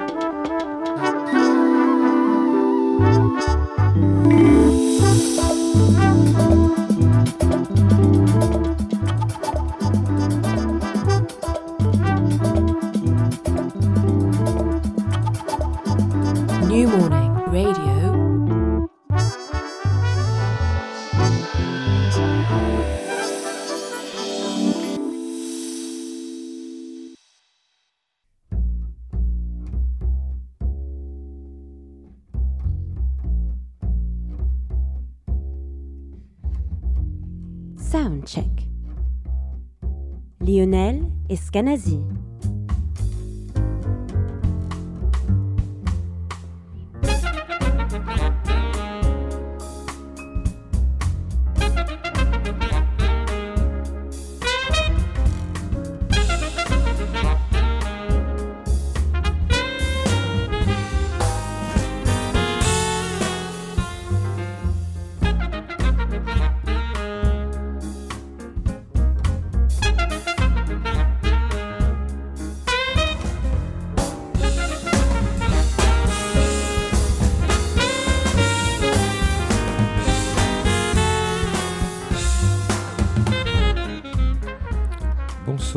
Soundcheck. Escanazi.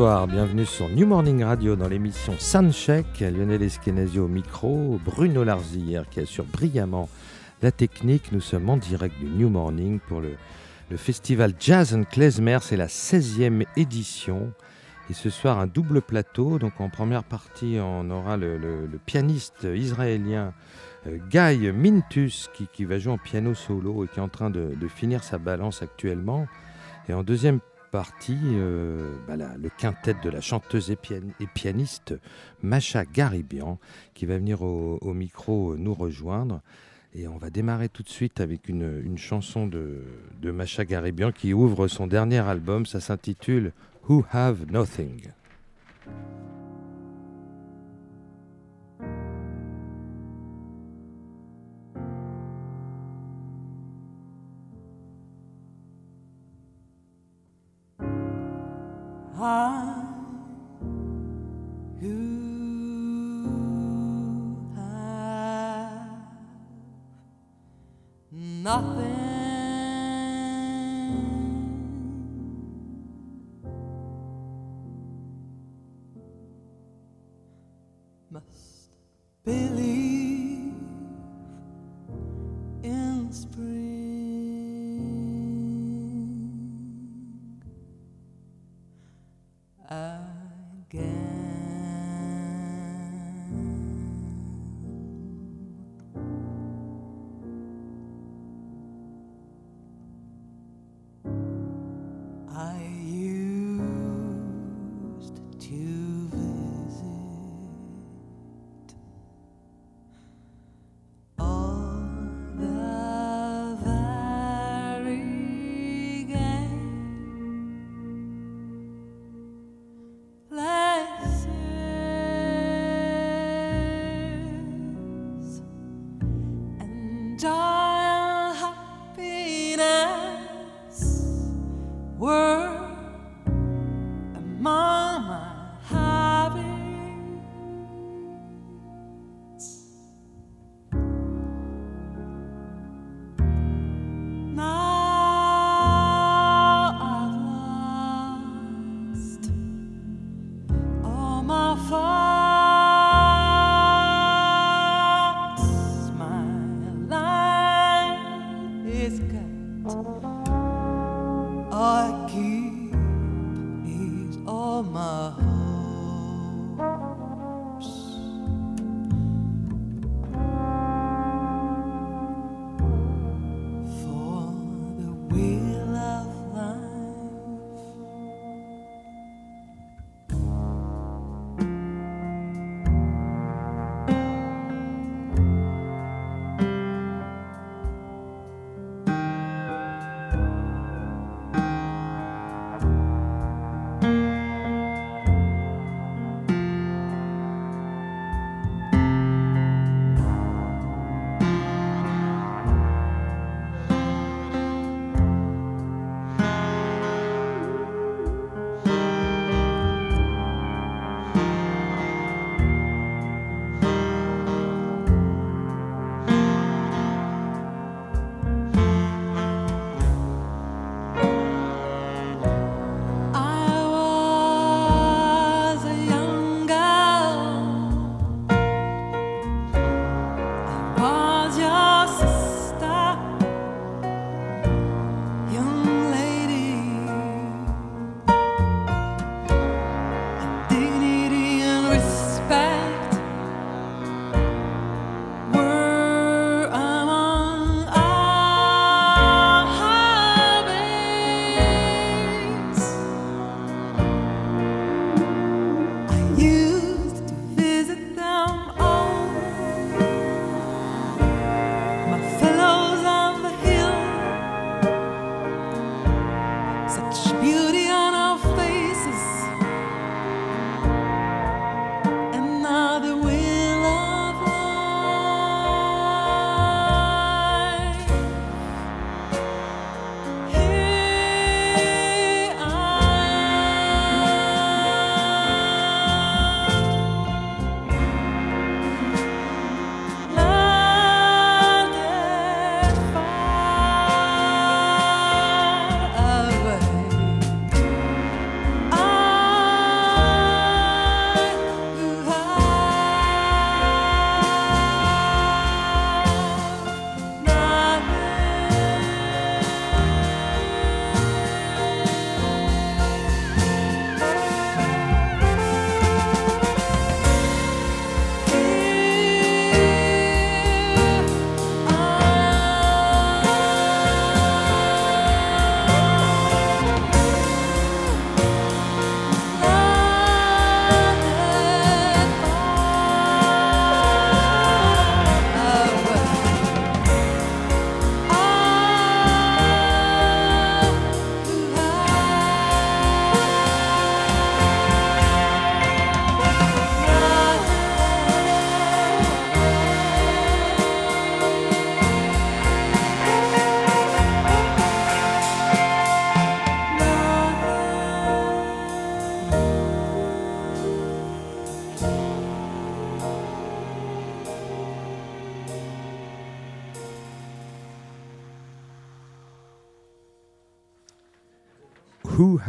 Bienvenue sur New Morning Radio dans l'émission Soundcheck. Lionel Eskenazi au micro, Bruno Larzière qui assure brillamment la technique. Nous sommes en direct du New Morning pour le, festival Jazz and Klezmer. C'est la 16e édition. Et ce soir, un double plateau. Donc en première partie, on aura le, pianiste israélien euh, Guy Mintus qui, va jouer en piano solo et qui est en train de, de finir sa balance actuellement. Et en deuxième partie euh, bah le quintet de la chanteuse et, pianiste Macha Garibian qui va venir au, micro nous rejoindre. Et on va démarrer tout de suite avec une, chanson de, de Macha Garibian qui ouvre son dernier album. Ça s'intitule Who Have Nothing. Nothing.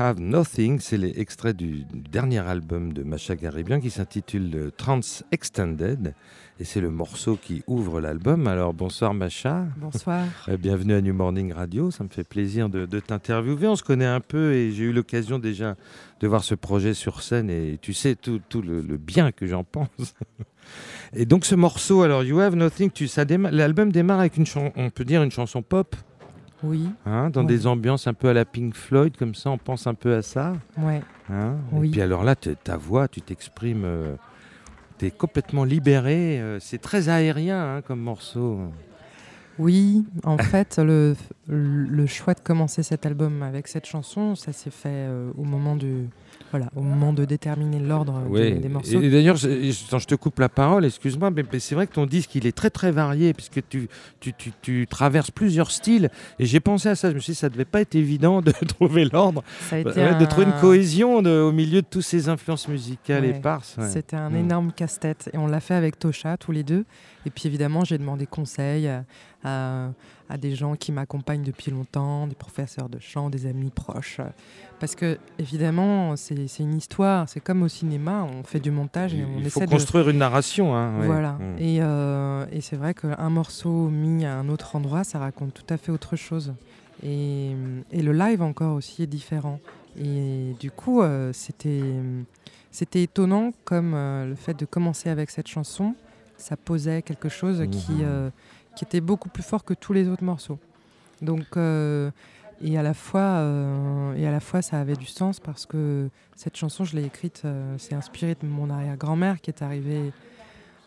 Have Nothing, c'est l'extrait du, dernier album de Macha Garibian qui s'intitule Trans Extended. Et c'est le morceau qui ouvre l'album. Alors bonsoir Macha. Bonsoir. Euh, bienvenue à New Morning Radio. Ça me fait plaisir de, de t'interviewer. On se connaît un peu et j'ai eu l'occasion déjà de voir ce projet sur scène et tu sais tout, tout le, le bien que j'en pense. Et donc ce morceau, alors You Have Nothing, tu, ça l'album démarre avec une on peut dire une chanson pop, Oui, hein, dans Ouais. des ambiances un peu à la Pink Floyd, comme ça, on pense un peu à ça. ouais. hein. Oui. Et puis alors là, ta voix, tu t'exprimes, tu es complètement libéré. euh, c'est très aérien hein, comme morceau. Oui, en fait, le, le choix de commencer cet album avec cette chanson, ça s'est fait euh, au moment du, voilà, au moment de déterminer l'ordre des- morceaux. Et, et d'ailleurs, je, te coupe la parole, excuse-moi, mais, mais c'est vrai que ton disque, il est très très varié, puisque tu, tu, tu, tu traverses plusieurs styles. Et j'ai pensé à ça, je me suis dit, ça devait pas être évident de trouver l'ordre. Ouais, De trouver une un- cohésion de- au milieu de toutes ces influences musicales Ouais, éparses. C'était un Mm. énorme casse-tête et on l'a fait avec Tosha tous les deux. Et puis évidemment, j'ai demandé conseil à, à- à des gens qui m'accompagnent depuis longtemps, des professeurs de chant, des amis proches. Parce que évidemment, c'est une histoire. C'est comme au cinéma, on fait du montage et on Il faut essaie de construire une narration. hein, ouais. Voilà. Mm. Et, euh, et c'est vrai qu'un morceau mis à un autre endroit, ça raconte tout à fait autre chose. Et, et le live encore aussi est différent. Et du coup, euh, c'était c'était étonnant comme euh, le fait de commencer avec cette chanson, ça posait quelque chose qui, Mhm. euh, qui était beaucoup plus fort que tous les autres morceaux. Donc, euh, et, à la fois, euh, et à la fois, ça avait du sens parce que cette chanson, je l'ai écrite, euh, c'est inspiré de mon arrière-grand-mère qui est arrivée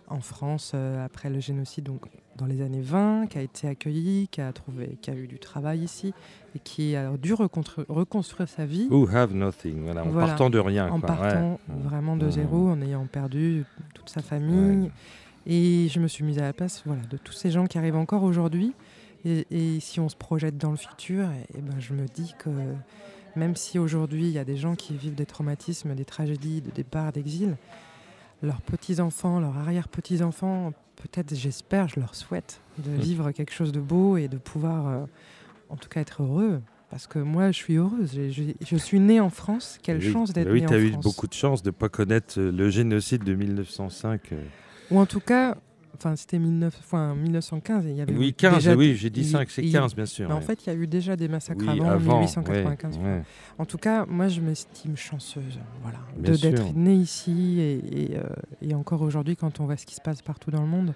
en France après le génocide, donc dans les années 20, qui a été accueillie, qui a, trouvé, qui a eu du travail ici et qui a dû reconstru- reconstruire sa vie Who have nothing, voilà, en Voilà. partant de rien. en quoi, ouais. partant vraiment de Mhm. zéro, en ayant perdu toute sa famille. Ouais. Et je me suis mise à la place voilà, de tous ces gens qui arrivent encore aujourd'hui. Et, et si on se projette dans le futur, et, ben, je me dis que même si aujourd'hui il y a des gens qui vivent des traumatismes, des tragédies, de départ, d'exil, leurs petits-enfants, leurs arrière-petits-enfants, peut-être, j'espère, je leur souhaite de Mhm. vivre quelque chose de beau et de pouvoir, euh, en tout cas, être heureux. Parce que moi, je suis heureuse. Je suis née en France. Quelle Oui, chance d'être Oui, née tu en as eu France. beaucoup de chance de ne pas connaître euh, le génocide de 1905. euh. Ou en tout cas, enfin, c'était 19, enfin, 1915 et il y avait Oui, eu 15, déjà- oui, j'ai dit il- 5, c'est il- 15, bien sûr. Mais en fait, il y a eu déjà des massacres Oui, avant, avant, 1895. ouais, ouais. En tout cas, moi, je m'estime chanceuse, voilà, Bien de sûr. d'être née ici et, et, euh, et encore aujourd'hui, quand on voit ce qui se passe partout dans le monde,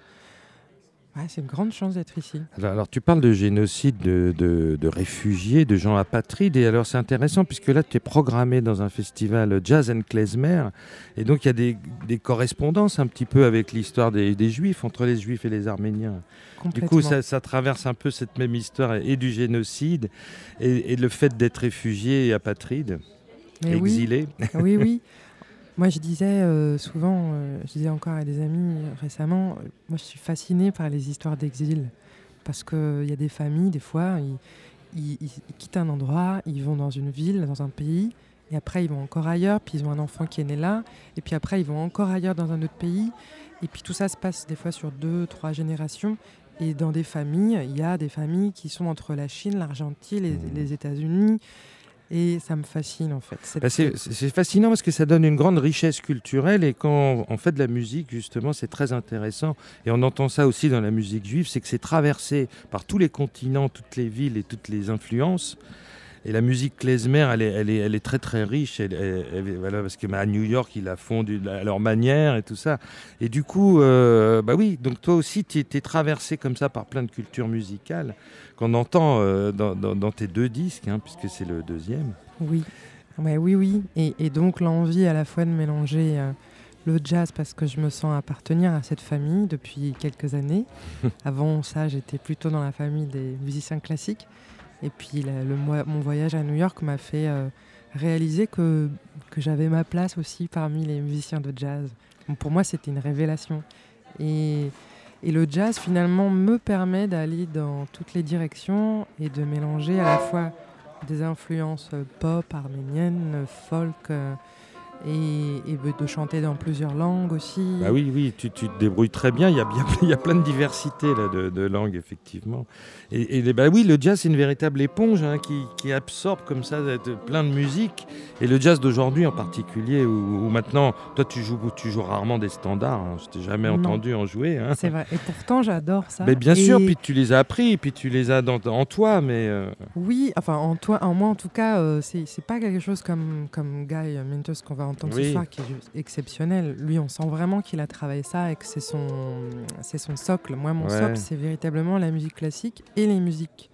c'est une grande chance d'être ici. Alors, alors, tu parles de génocide de, de- de réfugiés, de gens apatrides, et alors c'est intéressant puisque là tu es programmé dans un festival Jazz and Klezmer, et donc il y a des, des correspondances un petit peu avec l'histoire des, des Juifs, entre les Juifs et les Arméniens. Du coup, ça, ça traverse un peu cette même histoire et du génocide, et, et le fait d'être réfugié et apatride, Mais oui, exilé. oui, oui. Moi, je disais euh, souvent, euh, je disais encore à des amis euh, récemment, moi, je suis fascinée par les histoires d'exil. Parce qu'il y a des familles, des fois, ils, ils- ils- ils quittent un endroit, ils vont dans une ville, dans un pays, et après, ils vont encore ailleurs, puis ils ont un enfant qui est né là, et puis après, ils vont encore ailleurs dans un autre pays. Et puis tout ça se passe des fois sur deux, trois générations. Et dans des familles, il y a des familles qui sont entre la Chine, l'Argentine, les, les États-Unis. Et ça me fascine, en fait. Cette- Bah, c'est fascinant parce que ça donne une grande richesse culturelle et quand on fait de la musique, justement, c'est très intéressant. Et on entend ça aussi dans la musique juive, c'est que c'est traversé par tous les continents, toutes les villes et toutes les influences. Et la musique klezmer, elle est, elle est, elle est très très riche. Elle, elle- elle- voilà, parce que bah, New York, ils la font du- à leur manière et tout ça. Et du coup, euh, bah oui, donc toi aussi, tu es traversé comme ça par plein de cultures musicales qu'on entend euh, dans, dans- dans tes deux disques, hein, puisque c'est le deuxième. Oui, ouais, oui, oui. Et, et donc l'envie à la fois de mélanger euh, le jazz parce que je me sens appartenir à cette famille depuis quelques années. Avant ça, j'étais plutôt dans la famille des musiciens classiques. Et puis mon voyage à New York m'a fait euh, réaliser que, j'avais ma place aussi parmi les musiciens de jazz. Pour moi, c'était une révélation. Et, le jazz, finalement, me permet d'aller dans toutes les directions et de mélanger à la fois des influences euh, pop, arméniennes, folk, euh, et, et de chanter dans plusieurs langues aussi. Bah oui, oui, tu, tu te débrouilles très bien. Il y a, bien, il y a plein de diversité là, de, de langues, effectivement. Et, et bah oui, le jazz, c'est une véritable éponge hein, qui, qui, absorbe comme ça de, plein de musique. Et le jazz d'aujourd'hui en particulier, où, où, maintenant, toi, tu joues, tu joues rarement des standards. Hein. Je t'ai jamais non. entendu en jouer. Hein. C'est vrai. Et pourtant, j'adore ça. Mais bien et... sûr, puis tu les as appris, puis tu les as dans, en toi. Mais euh... Oui, enfin, en, toi, en moi, en tout cas, euh, c'est pas quelque chose comme, comme Guy Mintos qu'on va entendre oui. ce soir, qui est exceptionnel. Lui, on sent vraiment qu'il a travaillé ça et que c'est son, c'est son socle. Moi, mon ouais. socle, c'est véritablement la musique classique et les musiques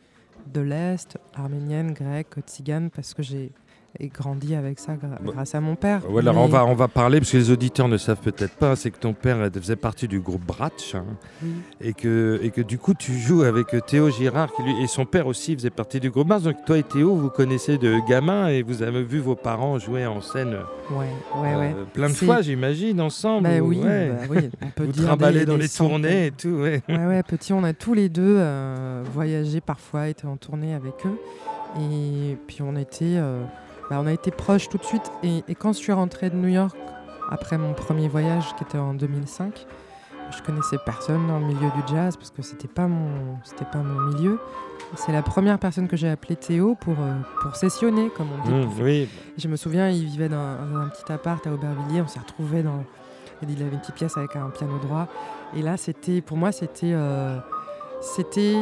de l'Est, arménienne, grecque, tzigane, parce que j'ai et grandi avec ça grâce à mon père. Ouais, alors mais... on, va, on va parler, parce que les auditeurs ne savent peut-être pas, c'est que ton père faisait partie du groupe Bratch, hein, oui. et, que, et que du coup tu joues avec Théo Girard, qui lui, et son père aussi faisait partie du groupe Mars. Donc toi et Théo, vous connaissez de gamin, et vous avez vu vos parents jouer en scène ouais, ouais, euh, ouais. plein de fois, j'imagine, ensemble. Bah, oui, bah, oui, on peut vous dire des, dans des les centaines. tournées et tout. Ouais. ouais, ouais, petit, on a tous les deux euh, voyagé parfois, été en tournée avec eux. Et puis on était... Euh, bah, on a été proches tout de suite. Et, et, quand je suis rentrée de New York, après mon premier voyage qui était en 2005, je connaissais personne dans le milieu du jazz parce que c'était pas mon, c'était pas mon milieu. C'est la première personne que j'ai appelée Théo pour, euh, pour sessionner, comme on dit. Mmh, oui. Je me souviens, il vivait dans un, un petit appart à Aubervilliers. On s'est retrouvés dans. Il avait une petite pièce avec un piano droit. Et là, c'était, pour moi, c'était, euh, c'était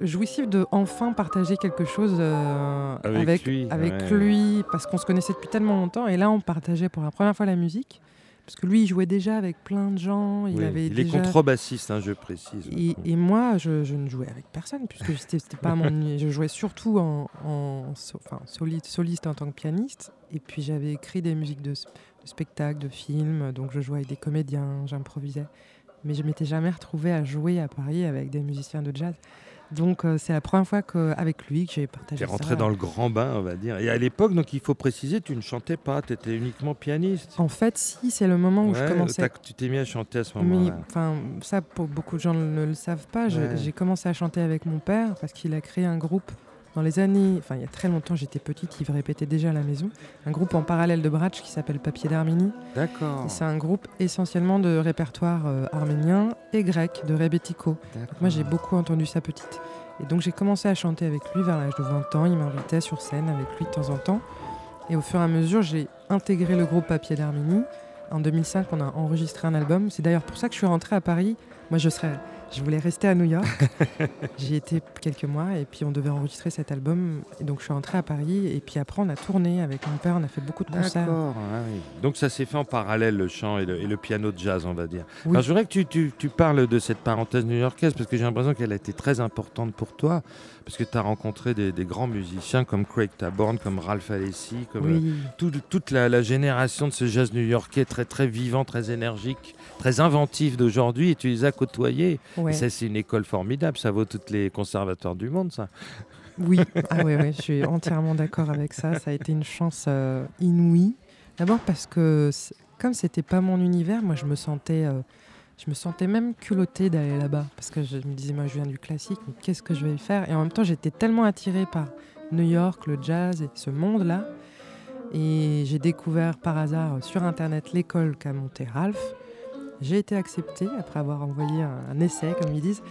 jouissif de enfin partager quelque chose euh, avec, avec, lui, avec ouais. lui, parce qu'on se connaissait depuis tellement longtemps. Et là, on partageait pour la première fois la musique. Parce que lui, il jouait déjà avec plein de gens. Il, oui, avait il déjà... est contrebassiste, hein, je précise. Et, et moi, je, je, ne jouais avec personne, puisque c'était pas mon. Je jouais surtout en, en so, enfin, soliste, soliste en tant que pianiste. Et puis j'avais écrit des musiques de, de spectacles, de films. Donc je jouais avec des comédiens, j'improvisais. Mais je m'étais jamais retrouvée à jouer à Paris avec des musiciens de jazz. Donc euh, c'est la première fois qu'avec lui que j'ai partagé ça. Tu es rentré dans le grand bain, on va dire. Et à l'époque, donc il faut préciser, tu ne chantais pas, tu étais uniquement pianiste. En fait, si, c'est le moment où ouais, je commençais. Tu t'es mis à chanter à ce moment-là. Enfin, ça, pour beaucoup de gens ne le savent pas. Ouais. J'ai commencé à chanter avec mon père parce qu'il a créé un groupe dans les années, enfin il y a très longtemps, j'étais petite, il répétait déjà à la maison, un groupe en parallèle de Bratch qui s'appelle Papier d'Arménie. D'accord. C'est un groupe essentiellement de répertoire euh, arménien et grec, de rebetiko. Moi j'ai beaucoup entendu ça petite. Et donc j'ai commencé à chanter avec lui vers l'âge de 20 ans. Il m'invitait sur scène avec lui de temps en temps. Et au fur et à mesure, j'ai intégré le groupe Papier d'Arménie. En 2005, on a enregistré un album. C'est d'ailleurs pour ça que je suis rentrée à Paris. Moi, je serais, je voulais rester à New York. J'y étais quelques mois et puis on devait enregistrer cet album. Et donc je suis rentrée à Paris et puis après on a tourné avec mon père. On a fait beaucoup de concerts. D'accord. Ah oui. Donc ça s'est fait en parallèle le chant et le, et le, piano de jazz, on va dire. Oui. Alors, je voudrais que tu, tu, tu, parles de cette parenthèse new-yorkaise parce que j'ai l'impression qu'elle a été très importante pour toi parce que tu as rencontré des, des, grands musiciens comme Craig Taborn, comme Ralph Alessi, comme oui. euh, tout, toute la, la, génération de ce jazz new-yorkais très très vivant, très énergique, très inventif d'aujourd'hui et tu les as côtoyés. Ouais. Et ça c'est une école formidable, ça vaut tous les conservateurs du monde ça. Oui, ah ouais, ouais, je suis entièrement d'accord avec ça. Ça a été une chance euh, inouïe. D'abord parce que comme c'était pas mon univers, moi je me sentais euh, je me sentais même culottée d'aller là-bas parce que je me disais moi je viens du classique mais qu'est-ce que je vais y faire? Et en même temps j'étais tellement attirée par New York le jazz et ce monde là et j'ai découvert par hasard sur internet l'école qu'a monté Ralph j'ai été acceptée après avoir envoyé un, un, essai comme ils disent.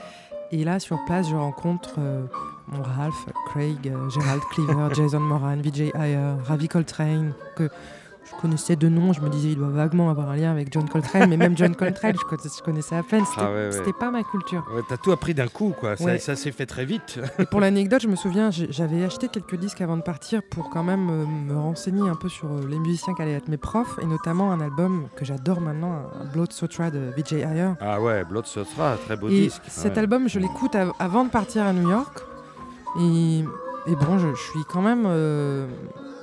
Et là sur place je rencontre euh, mon Ralph Craig euh, Gerald Cleaver Jason Moran Vijay Ayer Ravi Coltrane que je connaissais de nom, je me disais il doit vaguement avoir un lien avec John Coltrane, mais même John Coltrane, je, connaissais à peine, c'était ah ouais, ouais. pas ma culture. Ouais, T'as tout appris d'un coup, quoi. Ça, ça s'est fait très vite. Et pour l'anecdote, je me souviens, j'avais acheté quelques disques avant de partir pour quand même euh, me renseigner un peu sur euh, les musiciens qui allaient être mes profs, et notamment un album que j'adore maintenant, un Blood Sutra de Vijay Ayer. Ah ouais, Blood Sutra, très beau et disque. Cet album, je l'écoute av avant de partir à New York, et, et bon, je, je, suis quand même euh,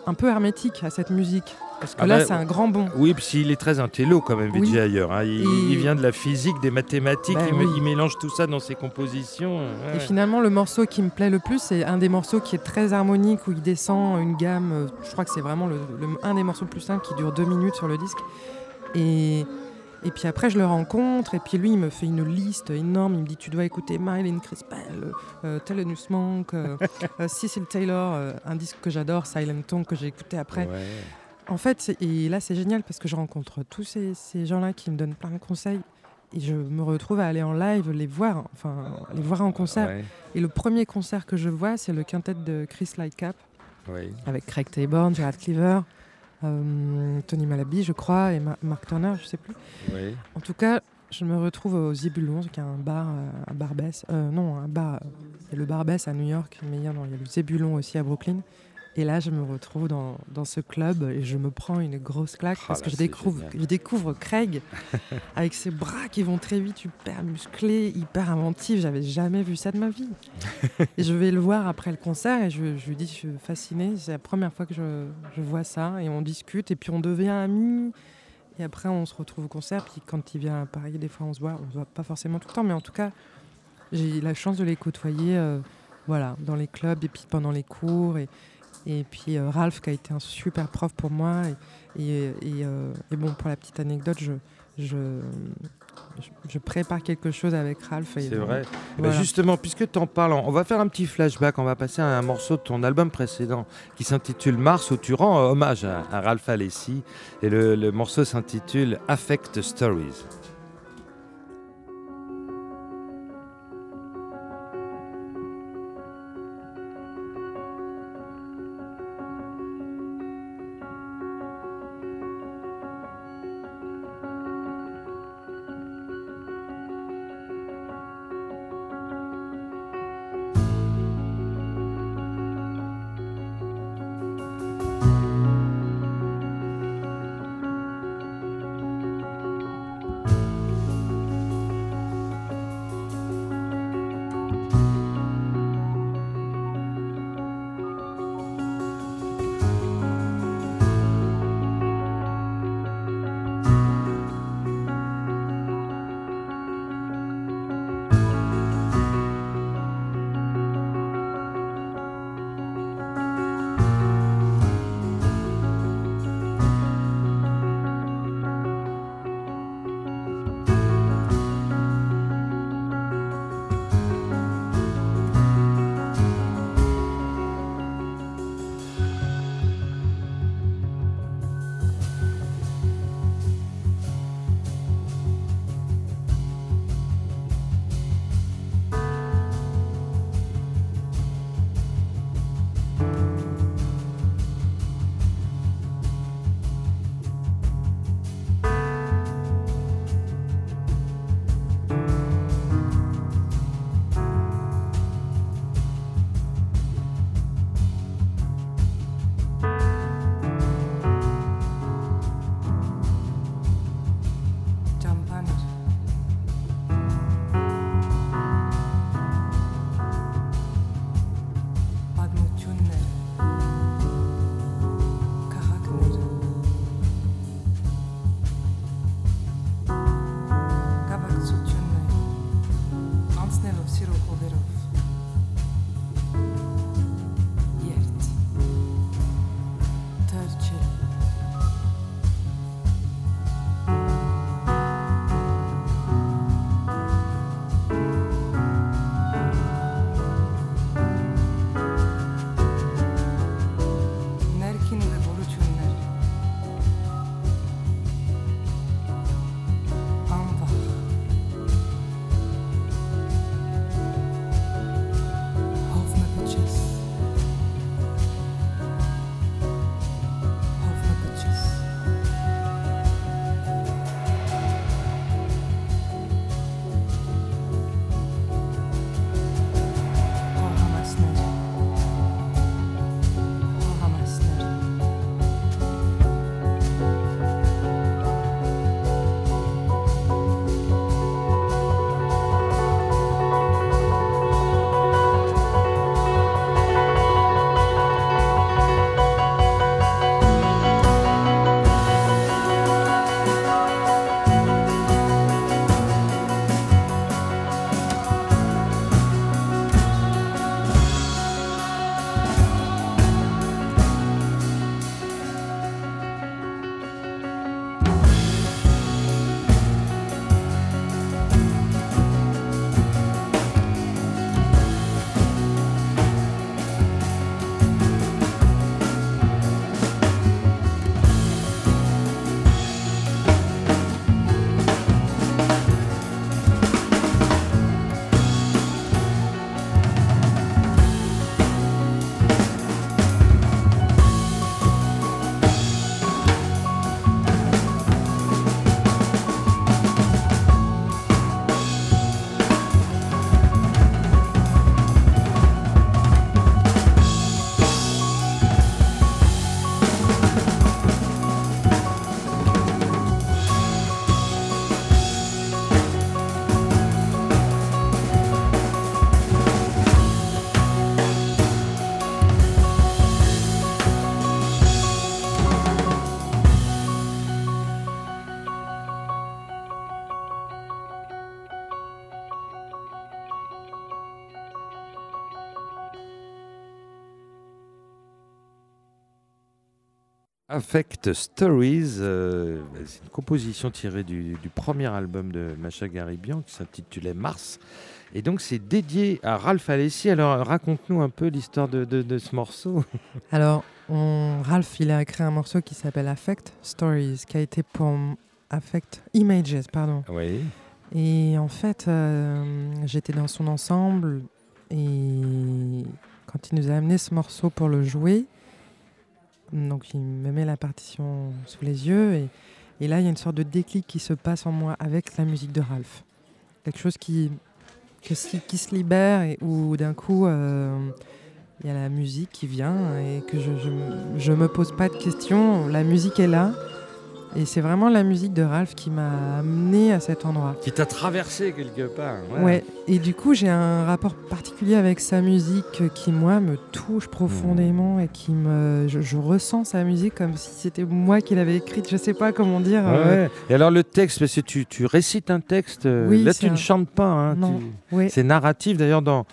un peu hermétique à cette musique. Parce que ah là, bah, c'est un grand bon. Oui, puis il est très intello quand même, Vijay oui. ailleurs. Hein. Il, et... il, vient de la physique, des mathématiques, bah, il, oui. il, mélange tout ça dans ses compositions. Ouais. Et finalement, le morceau qui me plaît le plus, c'est un des morceaux qui est très harmonique, où il descend une gamme. euh, Je crois que c'est vraiment le, le, un des morceaux plus simples qui dure deux minutes sur le disque. Et, et puis après, je le rencontre, et puis lui, il me fait une liste énorme. Il me dit Tu dois écouter Mylene Crispell, euh, Thelonious Monk, euh, euh, Cecil Taylor, euh, un disque que j'adore, Silent Tongue, que j'ai écouté après. Ouais. En fait, et là c'est génial parce que je rencontre tous ces, ces gens-là qui me donnent plein de conseils et je me retrouve à aller en live, les voir, enfin les voir en concert. Ouais, Et le premier concert que je vois, c'est le quintet de Chris Lightcap oui. avec Craig Taborn, Gerard Cleaver, euh, Tony Malaby, je crois, et Ma- Mark Turner, je sais plus. oui. En tout cas, je me retrouve au Zébulon, qui est un bar, euh, un bar. Euh, non, un bar. Il y a le bar Bess à New York, mais il y a, non, il y a le Zébulon aussi à Brooklyn. Et là, je me retrouve dans, dans ce club et je me prends une grosse claque Ah parce là, que je découvre, génial. je découvre Craig avec ses bras qui vont très vite, hyper musclés, hyper inventif. J'avais jamais vu ça de ma vie. et je vais le voir après le concert et je, je lui dis, je suis fascinée. C'est la première fois que je, je vois ça et on discute et puis on devient amis. Et après, on se retrouve au concert. Puis quand il vient à Paris, des fois, on se voit. On se voit pas forcément tout le temps, mais en tout cas, j'ai eu la chance de les côtoyer, euh, voilà, dans les clubs et puis pendant les cours. Et, et puis euh, Ralph, qui a été un super prof pour moi. Et, et, et, euh, et bon, pour la petite anecdote, je, je, je, prépare quelque chose avec Ralph. C'est vrai. Bah, voilà. justement, puisque tu en parles, on va faire un petit flashback. On va passer à un morceau de ton album précédent qui s'intitule Mars, où tu rends euh, hommage à, à Ralph Alessi. Et le, le morceau s'intitule Affect Stories. Affect Stories, euh, c'est une composition tirée du, du premier album de Macha Garibian qui s'intitulait Mars. Et donc c'est dédié à Ralph Alessi. Alors raconte-nous un peu l'histoire de, de- de ce morceau. Alors, on- Ralph, il a créé un morceau qui s'appelle Affect Stories, qui a été pour Affect Images, pardon. Oui. Et en fait, euh, j'étais dans son ensemble et quand il nous a amené ce morceau pour le jouer, donc il me met la partition sous les yeux et, et là il y a une sorte de déclic qui se passe en moi avec la musique de Ralph. Quelque chose qui, qui se libère et où d'un coup euh, il y a la musique qui vient et que je, je me pose pas de questions, la musique est là. Et c'est vraiment la musique de Ralph qui m'a amené à cet endroit. Qui t'a traversé quelque part. Ouais. et du coup j'ai un rapport particulier avec sa musique qui moi me touche profondément et qui me, je, je ressens sa musique comme si c'était moi qui l'avais écrite. Je sais pas comment dire. euh, Ouais. Et alors le texte, parce que tu, tu récites un texte, euh, Oui, là tu ne chantes pas. hein, Non. tu-. C'est narratif d'ailleurs dans,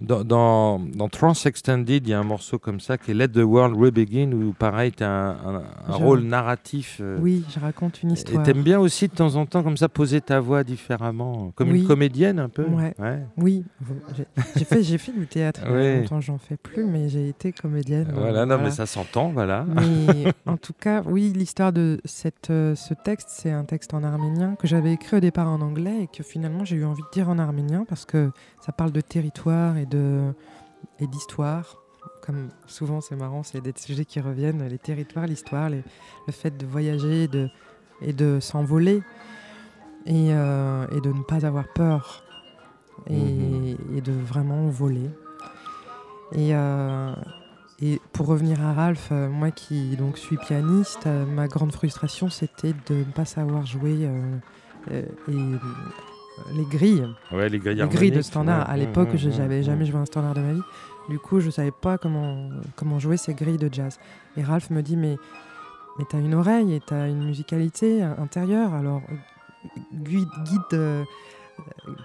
dans, dans, dans Trance Extended, il y a un morceau comme ça qui est Let the World Rebegin où pareil, tu as un, un- un Je- rôle narratif. euh, Oui, je raconte une Et histoire. t'aimes bien aussi de temps en temps comme ça poser ta voix différemment, comme Oui. une comédienne un peu. Ouais. Oui, j'ai- fait, du théâtre. Ouais. longtemps, j'en fais plus, mais j'ai été comédienne. Voilà, non Voilà. mais ça s'entend, voilà. Mais en tout cas, oui, l'histoire de cette, euh, ce texte, c'est un texte en arménien que j'avais écrit au départ en anglais et que finalement j'ai eu envie de dire en arménien parce que ça parle de territoire et de et d'histoire. Comme souvent, c'est marrant, c'est des sujets qui reviennent les territoires, l'histoire, le fait de voyager et de, et de s'envoler et, euh, et de ne pas avoir peur et, Mhm. et de vraiment voler. Et, euh, et pour revenir à Ralph, euh, moi qui donc suis pianiste, ma grande frustration c'était de ne pas savoir jouer et, les grilles, Ouais, les grilles, les grilles de standard. ouais. À l'époque, Mmh, je mmh, n'avais mmh. jamais joué un standard de ma vie. Du coup, je savais pas comment, comment jouer ces grilles de jazz. Et Ralph me dit mais mais t'as une oreille et t'as une musicalité intérieure, alors guide, guide euh,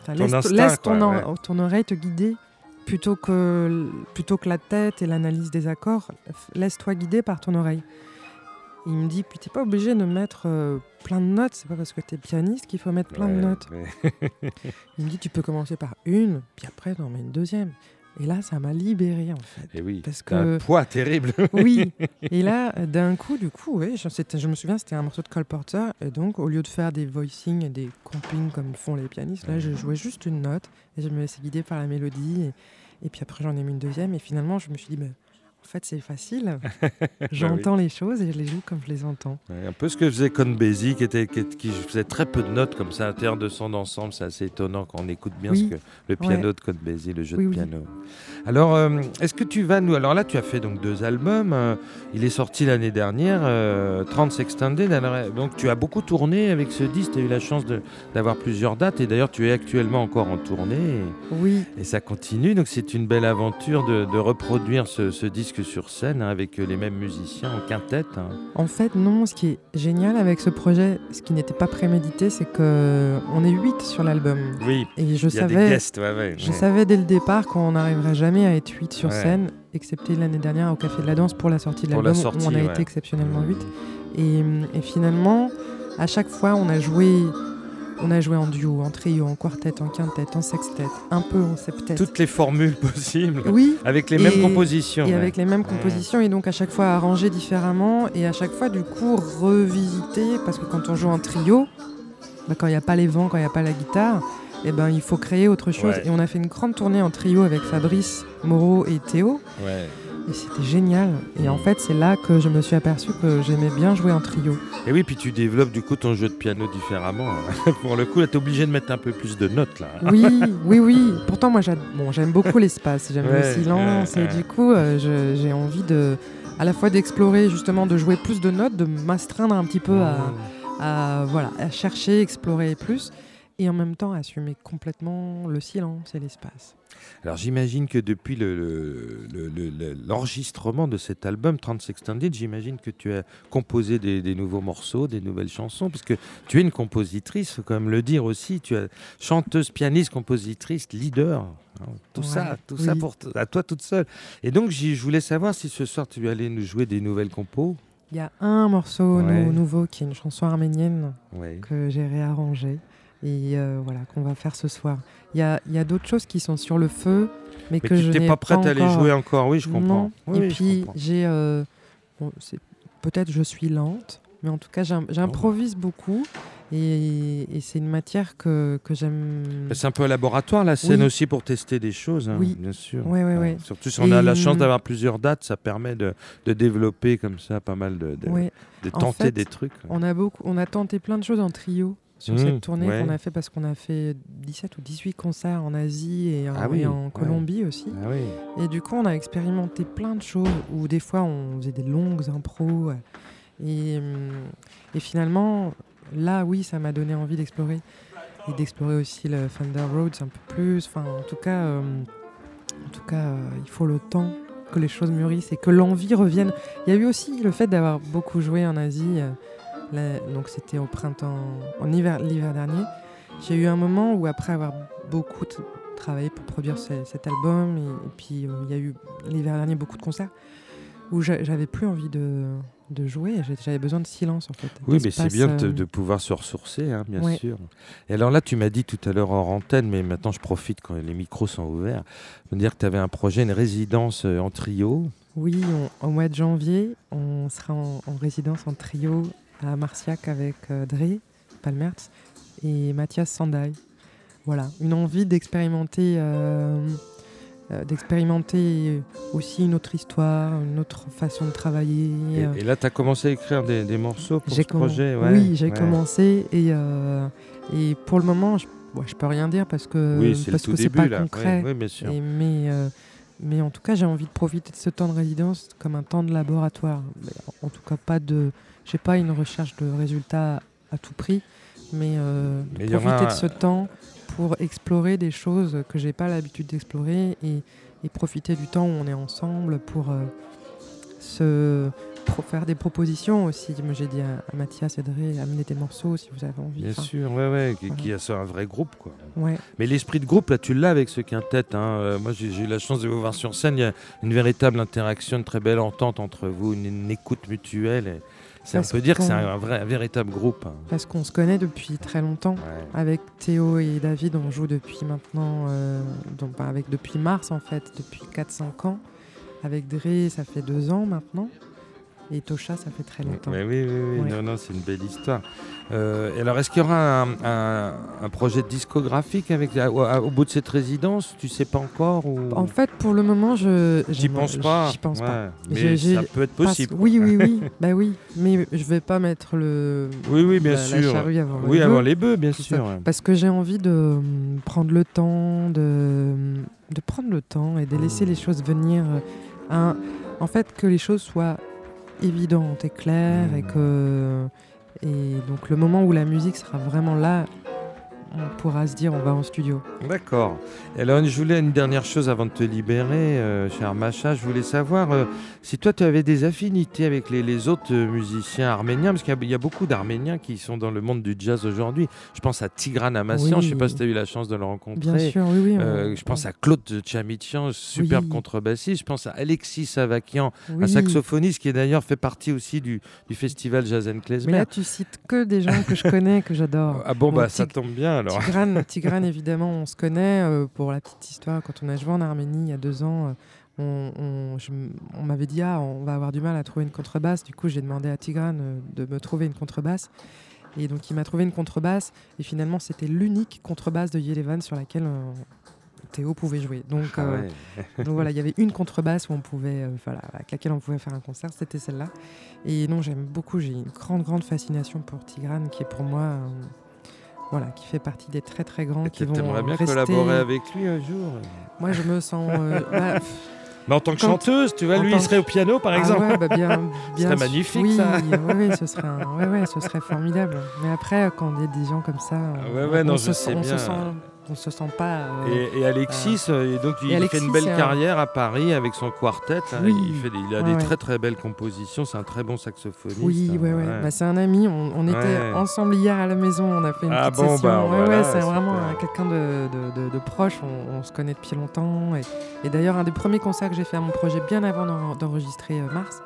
Ton laisse, instinct, laisse quoi, ton, ouais. ton oreille te guider plutôt que, plutôt que la tête et l'analyse des accords. Laisse-toi guider par ton oreille. Il me dit, puis t'es pas obligé de mettre euh, plein de notes, c'est pas parce que t'es pianiste qu'il faut mettre plein de notes. Il me dit, tu peux commencer par une, puis après t'en mets une deuxième. Et là, ça m'a libéré en fait. Et oui, Parce t'as un que- poids terrible. Oui, et là, d'un coup, du coup, je, me souviens, c'était un morceau de Cole Porter, et donc, au lieu de faire des voicings et des compings comme font les pianistes, là, je jouais juste une note, et je me laissais guider par la mélodie, et, et puis après, j'en ai mis une deuxième, et finalement, je me suis dit, bah, en fait, c'est facile, j'entends les choses et je les joue comme je les entends. Ouais, un peu ce que faisait Con Basie, qui, était, qui, qui faisait très peu de notes comme ça, à l'intérieur de son ensemble. C'est assez étonnant quand on écoute bien Oui. ce que le piano de Con Basie, le jeu Oui, de piano. Alors, euh, est-ce que tu vas nous. Alors là, tu as fait donc deux albums. euh, il est sorti l'année dernière, euh, 30 Extended. Alors, donc, tu as beaucoup tourné avec ce disque. Tu as eu la chance de- d'avoir plusieurs dates. Et d'ailleurs, tu es actuellement encore en tournée. Et, Oui, et ça continue. Donc, c'est une belle aventure de, de reproduire ce, ce disque sur scène hein, avec euh, les mêmes musiciens en quintette. hein. en fait, non, ce qui est génial avec ce projet, ce qui n'était pas prémédité, c'est que on est huit sur l'album. Oui, Et je il y a des savais, guests. Ouais, ouais, Je ouais. savais dès le départ qu'on n'arriverait jamais à être 8 sur Ouais. scène, excepté l'année dernière au Café de la Danse pour la sortie de Pour la l'album, où on a ouais. été exceptionnellement 8. Et, et finalement, à chaque fois, on a joué, on a joué en duo, en trio, en quartet, en quintet, en sextet, un peu en septet. Toutes les formules possibles. Oui, Avec les mêmes compositions. et ouais. avec les mêmes compositions, et donc à chaque fois arrangé différemment, et à chaque fois, du coup, revisiter, parce que quand on joue en trio, bah, quand il n'y a pas les vents, quand il n'y a pas la guitare, eh ben, il faut créer autre chose. Ouais. Et on a fait une grande tournée en trio avec Fabrice, Moreau et Théo, Ouais. Et c'était génial. Et en fait, c'est là que je me suis aperçu que j'aimais bien jouer en trio. Et oui, puis tu développes du coup ton jeu de piano différemment. Pour le coup, là, t'es obligé de mettre un peu plus de notes là. Oui, oui, oui. Pourtant, moi, bon, j'aime beaucoup l'espace, j'aime Ouais, le silence, ouais, et du coup, euh, j'ai envie de, à la fois d'explorer, justement, de jouer plus de notes, de m'astreindre un petit peu à, à, voilà, à chercher, explorer plus, et en même temps assumer complètement le silence et l'espace. Alors j'imagine que depuis le- le- le- le- le- l'enregistrement de cet album 30 Extended, j'imagine que tu as composé des, des nouveaux morceaux, des nouvelles chansons, parce que tu es une compositrice, faut quand même le dire aussi. Tu es chanteuse, pianiste, compositrice, leader. hein, tout Ouais, ça, tout ça pour à toi toute seule. Et donc je voulais savoir si ce soir tu allais nous jouer des nouvelles compos. Il y a un morceau nou- nouveau qui est une chanson arménienne Ouais. que j'ai réarrangée et euh, voilà qu'on va faire ce soir. Il y a, y a d'autres choses qui sont sur le feu, mais, Mais que je n'ai pas prête à les jouer encore, oui, je comprends. Oui, et oui, puis j'ai euh, bon, peut-être je suis lente, mais en tout cas j'im- j'improvise beaucoup et, et c'est une matière que, que j'aime. Mais C'est un peu un laboratoire, la scène Oui. aussi, pour tester des choses, hein, Oui. bien sûr. Ouais, ouais, ouais. Surtout si on a la chance hum, d'avoir plusieurs dates, ça permet de, de développer comme ça pas mal de, de, de En tenter fait, des trucs. On a beaucoup, on a tenté plein de choses en trio sur Mmh, cette tournée ouais. qu'on a fait parce qu'on a fait 17 ou 18 concerts en Asie et en, Ah oui, et en ouais. Colombie aussi. Ah oui. Et du coup, on a expérimenté plein de choses où des fois on faisait des longues impros. euh, Et, hum, et finalement, là, oui, ça m'a donné envie d'explorer. Et d'explorer aussi le Thunder Roads un peu plus. Enfin, en tout cas, euh, en tout cas euh, il faut le temps que les choses mûrissent et que l'envie revienne. Il y a eu aussi le fait d'avoir beaucoup joué en Asie. euh, là, donc, c'était au printemps, en hiver, l'hiver dernier. J'ai eu un moment où, après avoir beaucoup travaillé pour produire ce- cet album, et, et puis euh, il y a eu l'hiver dernier beaucoup de concerts, où j'a- j'avais plus envie de, de jouer, j'avais besoin de silence en fait. Oui, mais c'est bien euh, de pouvoir se ressourcer, hein, bien Ouais. sûr. Et alors là, tu m'as dit tout à l'heure hors antenne, mais maintenant je profite quand les micros sont ouverts, de me dire que tu avais un projet, une résidence euh, en trio. Oui, on- au mois de janvier, on sera en, en résidence en trio à Marciac avec euh, Dre Palmertz et Mathias Sandai. Voilà, une envie d'expérimenter, euh, euh, d'expérimenter aussi une autre histoire, une autre façon de travailler. Et, et là, tu as commencé à écrire des, des morceaux pour ce projet ouais, oui, j'ai ouais. commencé et, euh, et pour le moment, je, ouais, je peux rien dire parce que Oui, parce que c'est pas là. concret. Oui, oui, bien sûr. Et mais, euh, mais en tout cas, j'ai envie de profiter de ce temps de résidence comme un temps de laboratoire. Mais en tout cas, pas de, j'ai pas une recherche de résultats à tout prix, mais, euh, Mais profiter de ce temps pour explorer des choses que j'ai pas l'habitude d'explorer et, et profiter du temps où on est ensemble pour euh, se faire des propositions aussi. J'ai dit à, à Mathias et amenez des morceaux si vous avez envie. Bien Enfin, sûr, ouais, ouais, qui, voilà. qui a ça, un vrai groupe, quoi. ouais. Mais l'esprit de groupe, là, tu l'as avec ce quintet. Hein. Euh, moi, j'ai j'ai eu la chance de vous voir sur scène. Il y a une véritable interaction, une très belle entente entre vous, une, une écoute mutuelle. et c'est- on peut dire que c'est un, vrai, un véritable groupe. hein. Parce qu'on se connaît depuis très longtemps. Ouais. Avec Théo et David, on joue depuis maintenant, euh, donc, bah, avec depuis mars en fait, depuis 4-5 ans. Avec Dre, ça fait 2 ans maintenant. Et Tosha, ça fait très longtemps. Mais oui, oui, oui. Ouais. Non, non, c'est une belle histoire. Euh, et alors, est-ce qu'il y aura un, un- un projet discographique avec, au, bout de cette résidence? Tu sais pas encore ou... En fait, pour le moment, je. J'y pense pas? J'y pense Ouais, pas. Mais ça peut être Parce- possible. Oui, oui, oui. bah oui. Mais je vais pas mettre le. Oui, oui, bien la, la sûr. charrue avant oui, bœuf. avant les bœufs, bien ça. sûr. Parce que j'ai envie de hum, prendre le temps, de, de prendre le temps et de laisser Mm. les choses venir. euh, un- en fait, que les choses soient évidentes et claires et Mm. que. Et donc, le moment où la musique sera vraiment là, on pourra se dire on va en studio. D'accord. Alors, je voulais une dernière chose avant de te libérer, euh, cher Macha. Je voulais savoir euh, si toi, tu avais des affinités avec les, les autres euh, musiciens arméniens, parce qu'il y a- il y, a beaucoup d'Arméniens qui sont dans le monde du jazz aujourd'hui. Je pense à Tigran Amassian, Oui. je ne sais pas si tu as eu la chance de le rencontrer. Bien sûr, oui, oui. je pense à Claude Chamichian, superbe Oui. contrebassiste. Je pense à Alexis Savakian, un saxophoniste qui est d'ailleurs fait partie aussi du, du festival Jazz and Mais Klezmer. là, tu cites que des gens que je connais, que j'adore. Ah bon, Bon, bah ça tombe bien alors. Tigrane, Tigrane, évidemment, on se connaît. euh, pour la petite histoire, quand on a joué en Arménie il y a deux ans, euh, on, m'avait dit ah, on va avoir du mal à trouver une contrebasse. Du coup, j'ai demandé à Tigrane euh, de me trouver une contrebasse. Et donc, il m'a trouvé une contrebasse. Et finalement, c'était l'unique contrebasse de Yerevan sur laquelle Théo pouvait jouer. Donc, Ah euh, donc voilà, il y avait une contrebasse où on pouvait, euh, voilà, avec laquelle on pouvait faire un concert, c'était celle-là. Et non, j'aime beaucoup, j'ai une grande, grande fascination pour Tigrane, qui est pour moi, euh, voilà, qui fait partie des très, très grands Et qui vont bien rester- collaborer avec lui un jour Moi, je me sens. euh, bah, Mais en tant que Quand- chanteuse, tu vois, en lui, il serait au piano, par ah exemple. ouais, bah bien, bien serait magnifique, oui, ça. Oui, oui, ce serait, un- ouais, ouais, ce serait formidable. Mais après, quand il y a des gens comme ça, Ah ouais, on, ouais, on non, se, je sent- sais on bien. se sent, on se sent pas. euh, Et, et Alexis, euh, et donc il Et fait Alexis, une belle carrière à Paris avec son quartet. hein. Il, fait des- il a Ouais, des ouais. très très belles compositions. C'est un très bon saxophoniste. Oui, hein, ouais. Bah, c'est un ami. On, on était ensemble hier à la maison. On a fait une Ah petite bon, session. bah, voilà, c'est vraiment euh, quelqu'un de, de- de- de proche. On, on se connaît depuis longtemps. Et, d'ailleurs, un des premiers concerts que j'ai fait à mon projet, bien avant d'en- d'enregistrer euh, Mars,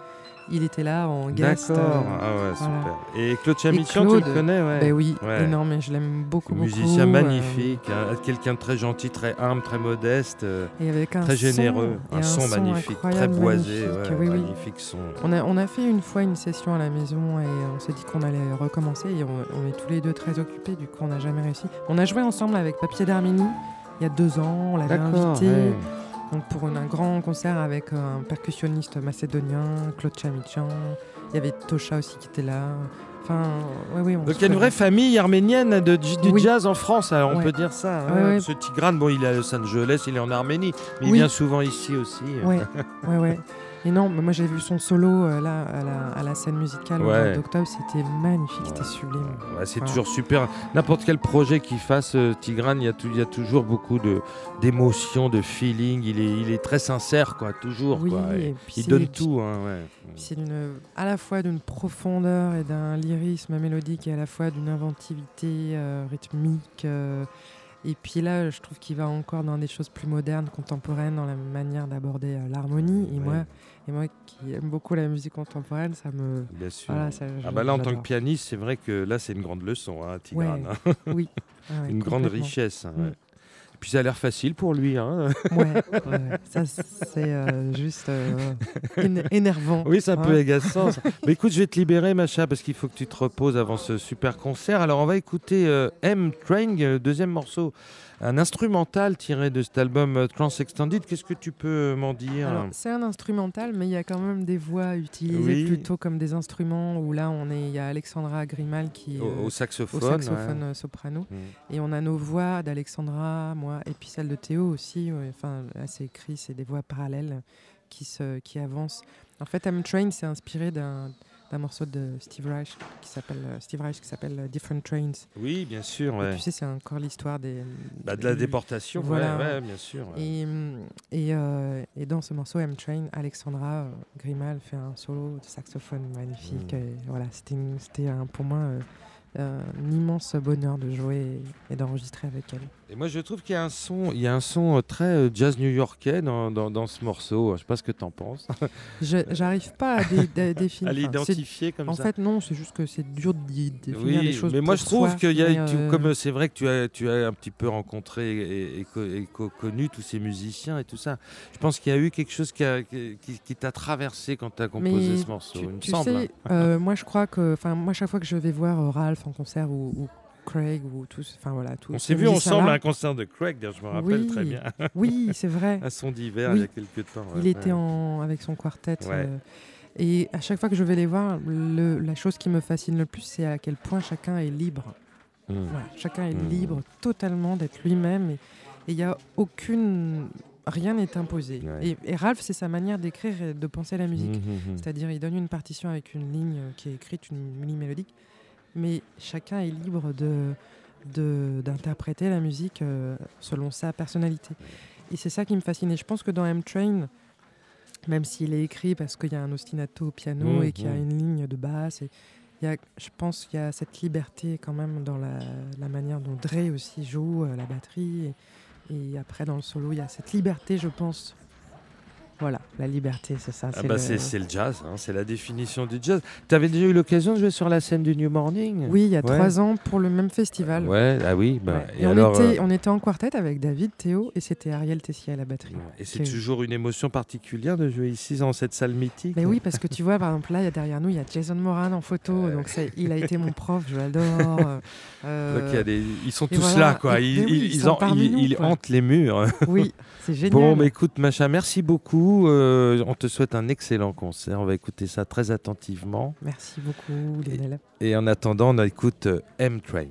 il était là en guest. D'accord. euh, ah ouais, voilà. super. Et Claude Chamichan, tu le connais, ouais. Ben oui, Ouais. énorme, je l'aime beaucoup, beaucoup. Musicien euh, magnifique, hein, quelqu'un de très gentil, très humble, très modeste, euh, et avec un très son- généreux, un, son, magnifique, très boisé, magnifique, ouais, oui, oui. magnifique son. On a, on a fait une fois une session à la maison et on s'est dit qu'on allait recommencer et on, on est tous les deux très occupés, du coup on n'a jamais réussi. On a joué ensemble avec Papier d'Arménie il y a deux ans, on l'avait invité. Donc pour un grand concert avec un percussionniste macédonien, Claude Chamichan, il y avait Tosha aussi qui était là. Enfin, oui. on Donc il y a une vraie famille arménienne de, du Oui. jazz en France, alors on Ouais. peut dire ça. hein. Ouais, ouais. Ce Tigran, bon, il est à Los Angeles, il est en Arménie, mais il vient souvent ici aussi. Ouais, ouais, ouais. Et non, mais moi j'ai vu son solo euh, là à la, à la scène musicale au Ouais. mois d'octobre, c'était magnifique, c'était sublime. Ouais, c'est toujours super. N'importe quel projet qu'il fasse, euh, Tigran, il y, a y toujours beaucoup de d'émotions, de feeling. Il est, il est très sincère, quoi, toujours. Oui, quoi. Et et puis il donne tout. Hein, C'est à la fois d'une profondeur et d'un lyrisme mélodique et à la fois d'une inventivité euh, rythmique. Et puis là, je trouve qu'il va encore dans des choses plus modernes, contemporaines, dans la manière d'aborder euh, l'harmonie. Et, Ouais. moi, et moi qui aime beaucoup la musique contemporaine, ça me. Bien sûr. Voilà, ça, ah bah là, en tant que pianiste, c'est vrai que là, c'est une grande leçon, hein, Tigran. Ouais. hein. Oui. Ah ouais, une grande richesse. hein, Mm. Puis ça a l'air facile pour lui. Hein. Ouais, ça c'est euh, juste euh, éne- énervant. Oui, c'est un peu agaçant. ça. Mais écoute, je vais te libérer, Macha, parce qu'il faut que tu te reposes avant ce super concert. Alors, on va écouter euh, M Train, deuxième morceau, un instrumental tiré de cet album euh, Trans Extended. Qu'est-ce que tu peux m'en dire? C'est un instrumental, mais il y a quand même des voix utilisées Oui. plutôt comme des instruments. Où là, on est, il y a Alexandra Grimal qui est au, euh, au saxophone. au saxophone ouais. euh, soprano, Mm. et on a nos voix d'Alexandra, moi, et puis celle de Théo aussi. ouais. Enfin, c'est écrit, c'est des voix parallèles qui se, qui avancent. En fait, M Train, c'est inspiré d'un d'un morceau de Steve Reich qui s'appelle euh, Steve Reich qui s'appelle euh, Different Trains. Oui, bien sûr. Et tu sais, c'est encore l'histoire des Bah, de la du- déportation, Voilà. ouais, bien sûr. Et, et, euh, et dans ce morceau M-Train, Alexandra euh, Grimal fait un solo de saxophone magnifique. Mm. Et voilà, c'était pour moi euh, un immense bonheur de jouer et, et d'enregistrer avec elle. Et moi, je trouve qu'il y a un son, il y a un son euh, très euh, jazz new-yorkais dans, dans, dans ce morceau. Je sais pas ce que tu en penses. Je J'arrive pas à dé- dé- définir. à l'identifier comme c'est- En ça. fait, non, c'est juste que c'est dur de définir les Oui, choses. mais moi pour je trouve soi, qu'il y a, mais, tu- euh, comme c'est vrai que tu as, tu as un petit peu rencontré et, et co- et co- connu tous ces musiciens et tout ça. Je pense qu'il y a eu quelque chose qui, a- qui, qui- qui t'a traversé quand tu as composé Mais ce morceau. tu, il me tu semble. hein. sais, euh, moi je crois que, enfin moi chaque fois que je vais voir euh, Ralph en concert ou, ou Craig ou tous, enfin voilà, tous. On s'est vu ensemble à un concert de Craig, je me rappelle Oui. très bien, Oui, c'est vrai. un son d'hiver Oui. il y a quelques temps. Il était en, avec son quartet. Ouais. euh, et à chaque fois que je vais les voir, le- la chose qui me fascine le plus, c'est à quel point chacun est libre. Mm. Voilà, chacun est Mm. libre totalement d'être lui-même. Et il n'y a aucune. Rien n'est imposé. Ouais. Et, et Ralph, c'est sa manière d'écrire et de penser la musique. Mhm, mhm. C'est-à-dire, il donne une partition avec une ligne euh, qui est écrite, une ligne mélodique, mais chacun est libre de d'interpréter la musique euh, selon sa personnalité. Et c'est ça qui me fascine. Et je pense que dans M-Train, même s'il est écrit parce qu'il y a un ostinato au piano Mmh, et qu'il y a mmh. une ligne de basse, et il y a, je pense qu'il y a cette liberté quand même dans la, la manière dont Dre aussi joue euh, la batterie. Et, et après, dans le solo, il y a cette liberté, je pense. Voilà, la liberté, c'est ça. Ah c'est bah le- c'est c'est le jazz, hein, c'est la définition du jazz. Tu avais déjà eu l'occasion de jouer sur la scène du New Morning? Oui, il y a Ouais. trois ans pour le même festival. Ouais, ah oui. Bah, Ouais. Et, Et, on, alors, était, euh, on était en quartet avec David, Théo et c'était Ariel Tessier à la batterie. et c'est toujours une émotion particulière de jouer ici dans cette salle mythique. Mais oui, parce que tu vois, par exemple, là, y a derrière nous, il y a Jason Moran en photo. Donc, c'est- il a été mon prof, je l'adore. Euh, Donc, des- Ils sont et tous voilà. là, quoi. Et- Ils, oui, ils- ils ils sont en- parmi ils- nous, ils quoi. hantent les murs. Oui, c'est génial. Bon, mais écoute, Macha, merci beaucoup. Euh, on te souhaite un excellent concert. On va écouter ça très attentivement. Merci beaucoup, Lionel. Et en attendant, on écoute euh, M-Train.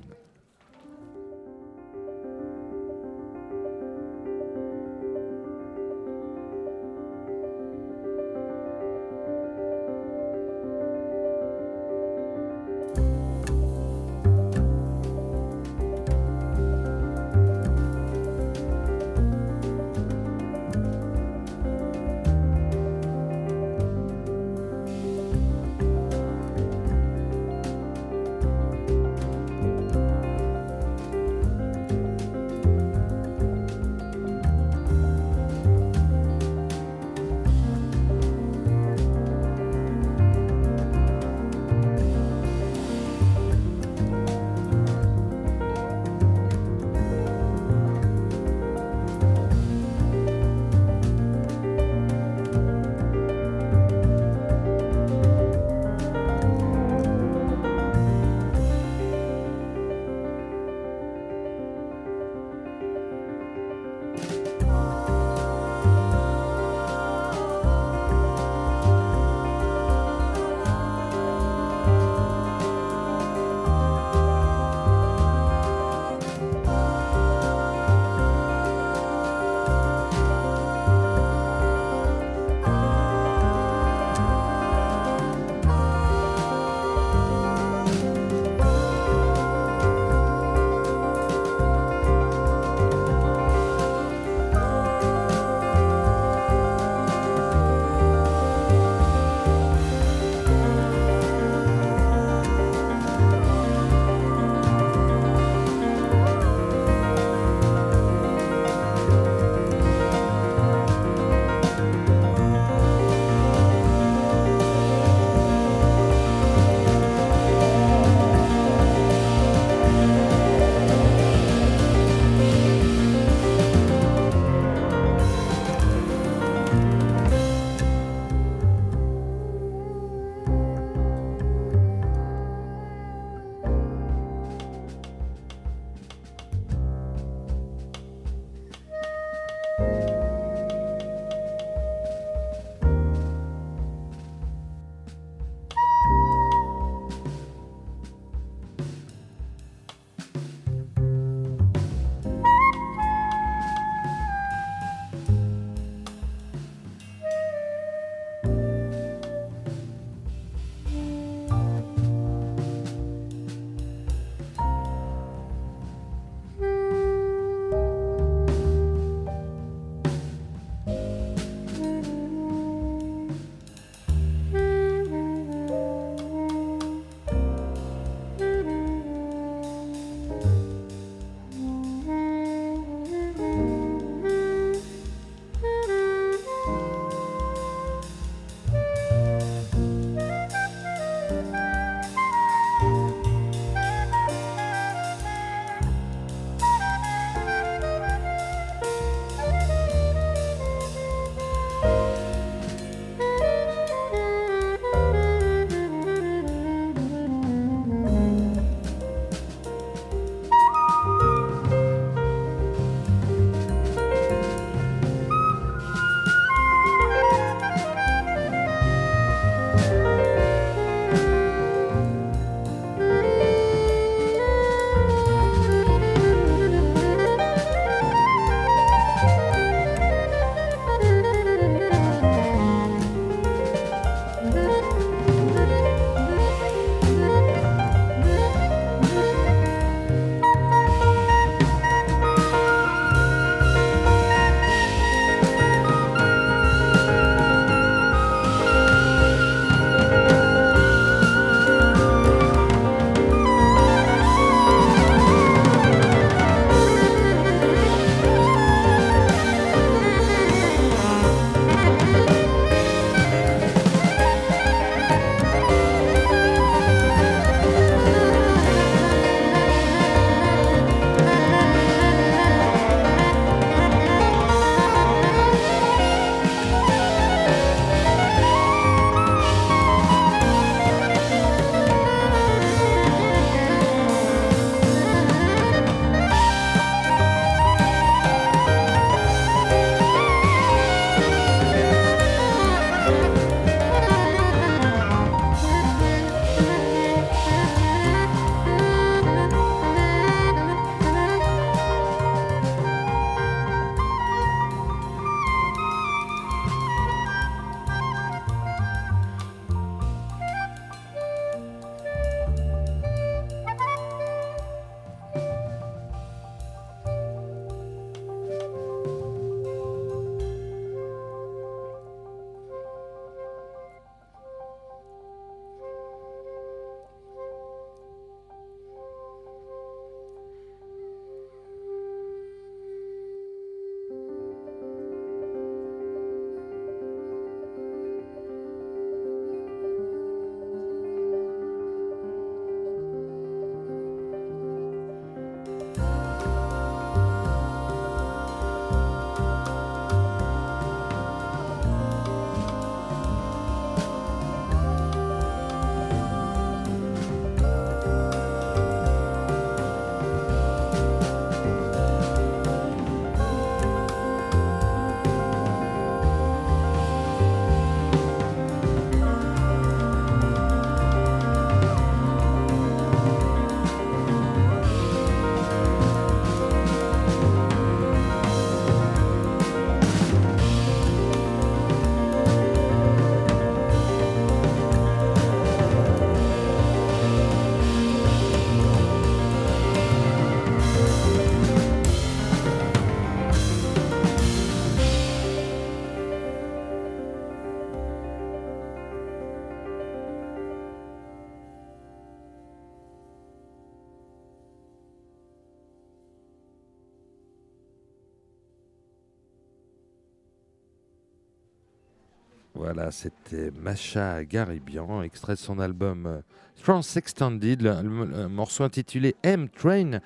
Voilà, c'était Macha Garibian, extrait de son album euh, Trans Extended, le, morceau intitulé M-Train,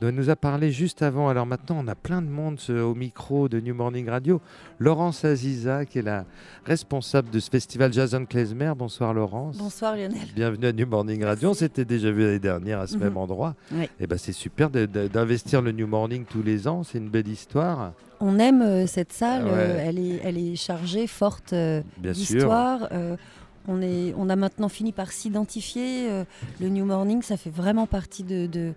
dont elle nous a parlé juste avant. Alors maintenant, on a plein de monde au micro de New Morning Radio. Laurence Aziza, qui est la responsable de ce festival Jason Klezmer. Bonsoir Laurence. Bonsoir Lionel. Bienvenue à New Morning Radio. On s'était déjà vu l'année dernière à ce Mhm. même endroit. Oui. Et ben c'est super d'investir le New Morning tous les ans. C'est une belle histoire, On aime euh, cette salle, Ouais. euh, elle, est, elle est chargée, forte euh, d'histoire. on, est, on a maintenant fini par s'identifier. euh, le New Morning, ça fait vraiment partie de, de,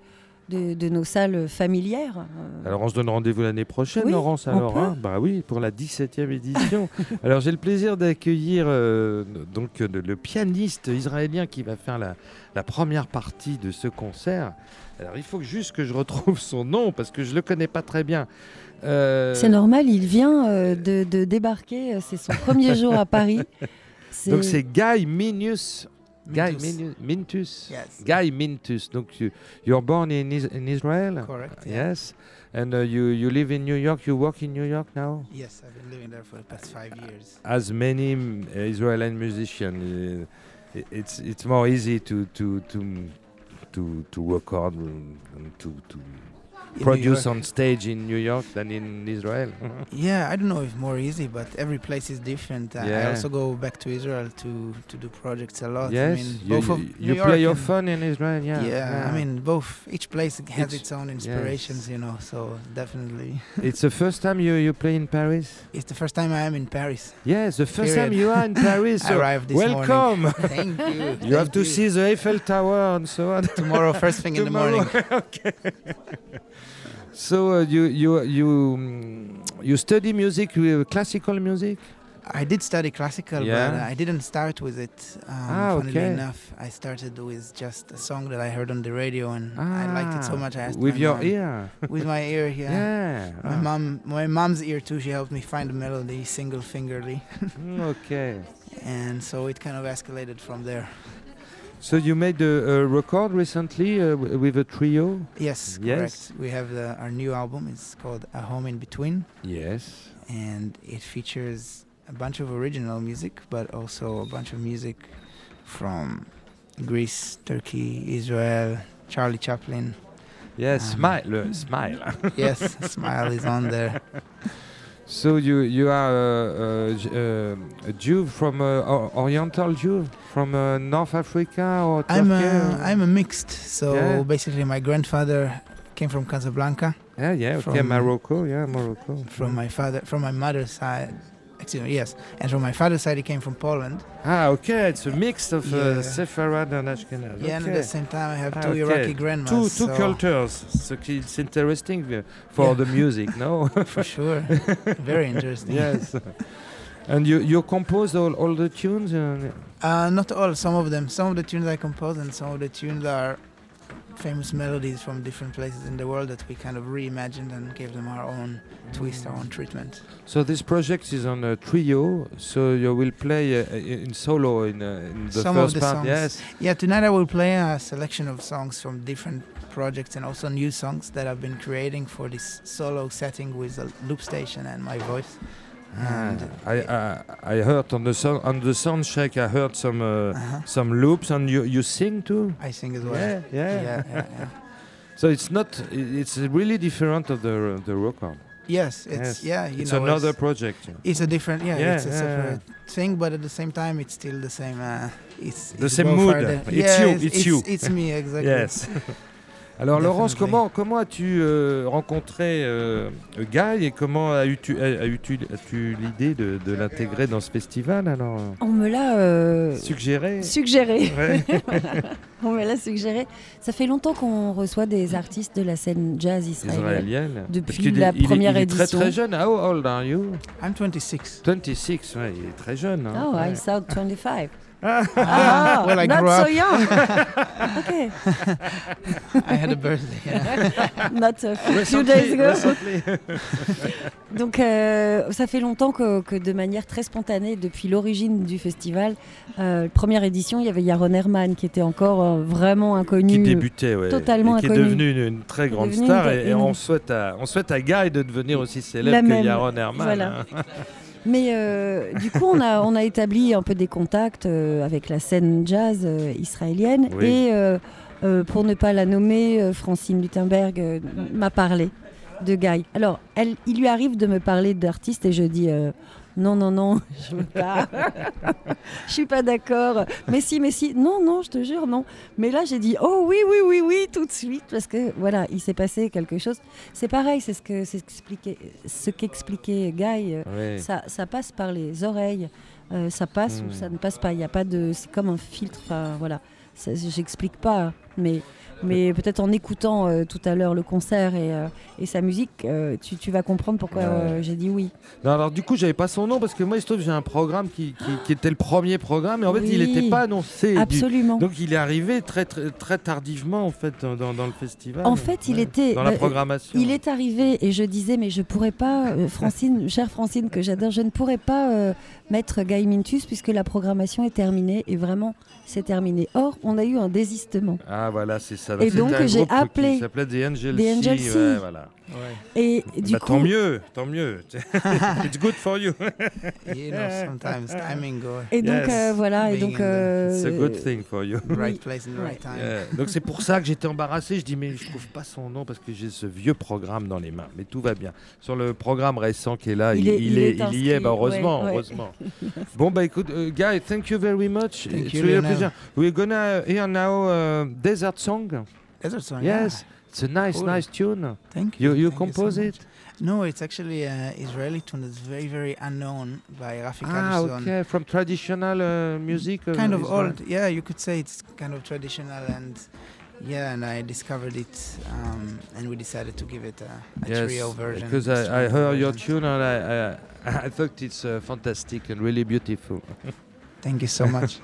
de- de nos salles familières. euh. Alors on se donne rendez-vous l'année prochaine, Oui, Laurence, alors hein? Bah oui, pour la 17e édition. alors j'ai le plaisir d'accueillir euh, donc euh, le pianiste israélien qui va faire la, la première partie de ce concert. Alors il faut juste que je retrouve son nom parce que je le connais pas très bien. Euh, C'est normal, il vient euh, de, de débarquer, c'est son premier jour à Paris. donc c'est Guy Guy Mintus. Minus. Mintus. Yes. Guy Mintus. Donc you, you're born in, Is- in Israel. Correct. yeah. Yes. And uh, you, you live in New York. You work in New York now. Yes, I've been living there for the past five years. as many mm, Israeli musicians, uh, it's it's more easy to to to to to record and to to produce on stage in New York than in Israel. Yeah, I don't know if more easy, but every place is different. Uh, I also go back to Israel to to do projects a lot. I yes, mean, you, both you, you play your fun in Israel. Yeah, Yeah, I mean, both. Each place has It's- its own inspirations, you know. So definitely, it's the first time you you play in Paris. it's the first time I am in Paris. Yes, the first time you are in Paris. I so arrived this morning. welcome. Thank you. you have thank to see the Eiffel Tower and so on. tomorrow first thing in the morning. okay. So uh, you you you mm, you study music, uh, classical music? I did study classical, but Yeah. uh, I didn't start with it. Um, Ah, funnily okay. enough, I started with just a song that I heard on the radio, and I liked it so Ah, much. I asked with your mom. ear. With my ear, yeah. Yeah. My Ah. mom, my mom's ear too. She helped me find the melody single fingerly, Mm, okay. and so it kind of escalated from there. So you made a, a record recently uh, with a trio. Yes, Yes. correct. We have the, our new album. It's called A Home in Between, Yes. and it features a bunch of original music, but also a bunch of music from Greece, Turkey, Israel, Charlie Chaplin. Yes. Um, smile. uh, smile. Yes, Smile is on there. So you you are uh, uh, uh, a Jew from uh, Oriental Jew from uh, North Africa or Turkey? I'm a, I'm a mixed. So Yeah. basically, my grandfather came from Casablanca. yeah yeah okay from- Morocco yeah Morocco From my father, from my mother's side. Yes. And from my father's side, he came from Poland. ah okay it's a mix of uh, Yeah. Sepharad and Ashkenaz Yeah, and at the same time, I have Ah, two okay. Iraqi grandmas. two two so cultures so it's interesting uh, for Yeah. the music no For sure. Very interesting. yes and you you compose all, all the tunes uh, Uh, not all, some of them. Some of the tunes I compose, and some of the tunes are famous melodies from different places in the world that we kind of reimagined and gave them our own twist, our own treatment. so this project is on a trio so you will play uh, in solo in, uh, in the Some of first the part songs. yes Yeah, tonight I will play a selection of songs from different projects and also new songs that I've been creating for this solo setting with a loop station and my voice. And Ah, I, I I heard on the sound on the sound check I heard some uh, uh-huh. some loops and you you sing too I sing as well. yeah yeah, yeah, yeah, so it's not it's really different of the the record Yes, it's Yes. yeah. You it's know, another It's, project it's a different yeah. Yeah, it's a separate thing, but at the same time, it's still the same. Uh, it's The it's same mood. It's yeah, you, it's you. It's me exactly. Yes. Alors Laurence, comment comment as-tu euh, rencontré euh, Guy et comment as-tu as, as-tu as-tu l'idée de, de l'intégrer dans ce festival alors? Euh, On me l'a euh, suggéré suggéré. Ouais. On me l'a suggéré. Ça fait longtemps qu'on reçoit des artistes de la scène jazz israélienne. israélienne Depuis la il est- première il est très édition. très jeune. How old are you? I'm 26. 26, ouais, il est très jeune. hein. Oh, Ouais. I sound 25. Ah. Well, I not grew so up. young. okay, I had a birthday. yeah. not a few Recently- days ago. recently. Donc, euh, ça fait longtemps que, que de manière très spontanée, depuis l'origine du festival, euh, première édition, il y avait Yaron Herman qui était encore euh, vraiment inconnu. qui débutait, ouais, totalement et qui est devenu une, une très grande star. une- Et, et une- on souhaite à on souhaite à Guy de devenir aussi La célèbre que même, Yaron Herman. voilà. hein. Mais euh, du coup, on a, on a établi un peu des contacts euh, avec la scène jazz euh, israélienne. Oui. Et pour ne pas la nommer, Francine Luttenberg m'a parlé de Guy. Alors, elle, il lui arrive de me parler d'artistes et je dis non, non, non, je veux pas. je suis pas d'accord. Mais si, mais si. Non, non, je te jure, non. Mais là, j'ai dit oh oui, oui, oui, oui, tout de suite parce que voilà, il s'est passé quelque chose. C'est pareil, c'est ce que ce qu'expliquait Guy. euh, ça, ça passe par les oreilles, euh, ça passe Hmm. ou ça ne passe pas. Il y a pas de, c'est comme un filtre. Enfin voilà, j'explique pas, mais mais peut-être en écoutant euh, tout à l'heure le concert et, euh, et sa musique, euh, tu, tu vas comprendre pourquoi j'ai dit oui. Non, alors du coup, j'avais pas son nom parce que moi, il se trouve, j'ai un programme qui, qui, qui était le premier programme, et en fait, il n'était pas annoncé. du- Absolument. Donc, il est arrivé très, très, très tardivement, en fait, dans, le festival. En fait, il était- Dans la programmation. Il est arrivé et je disais mais je pourrais pas, Francine, chère Francine que j'adore, je ne pourrais pas mettre Guy Mintus puisque la programmation est terminée et vraiment c'est terminé. Or on a eu un désistement. Ah, voilà, c'est ça. Et donc, j'ai groupe qui appelé s'appelait The Angel The Angel Sea, Sea. ouais, voilà. Et du Bah, coup, Tant mieux, tant mieux. It's good for you. You know, sometimes timing goes et donc Yes. euh, voilà et donc euh, It's a good thing for you. right place in the right time. Yeah. Donc c'est pour ça que j'étais embarrassé. Je dis mais je trouve pas son nom parce que j'ai ce vieux programme dans les mains. Mais tout va bien. Sur le programme récent qui est là, il, Il est- il est, est il y est. Bah, heureusement, ouais, ouais. heureusement. bon bah écoute, euh, Guy, thank you very much. Thank It's you, really a pleasure. We're gonna hear now uh, Desert Song. Desert song. Yes, it's a nice, Cool. nice tune. Thank you. You you Thank compose so it? No, it's actually an Israeli tune that's very, very unknown by Rafi Ah, Kadishon. okay, from traditional uh, music. uh, Kind of Israel. old. Yeah, you could say it's kind of traditional and yeah, and I discovered it um, and we decided to give it a, a Yes, trio version. because I, I heard your tune and I, I, I thought it's uh, fantastic and really beautiful. Thank you so much.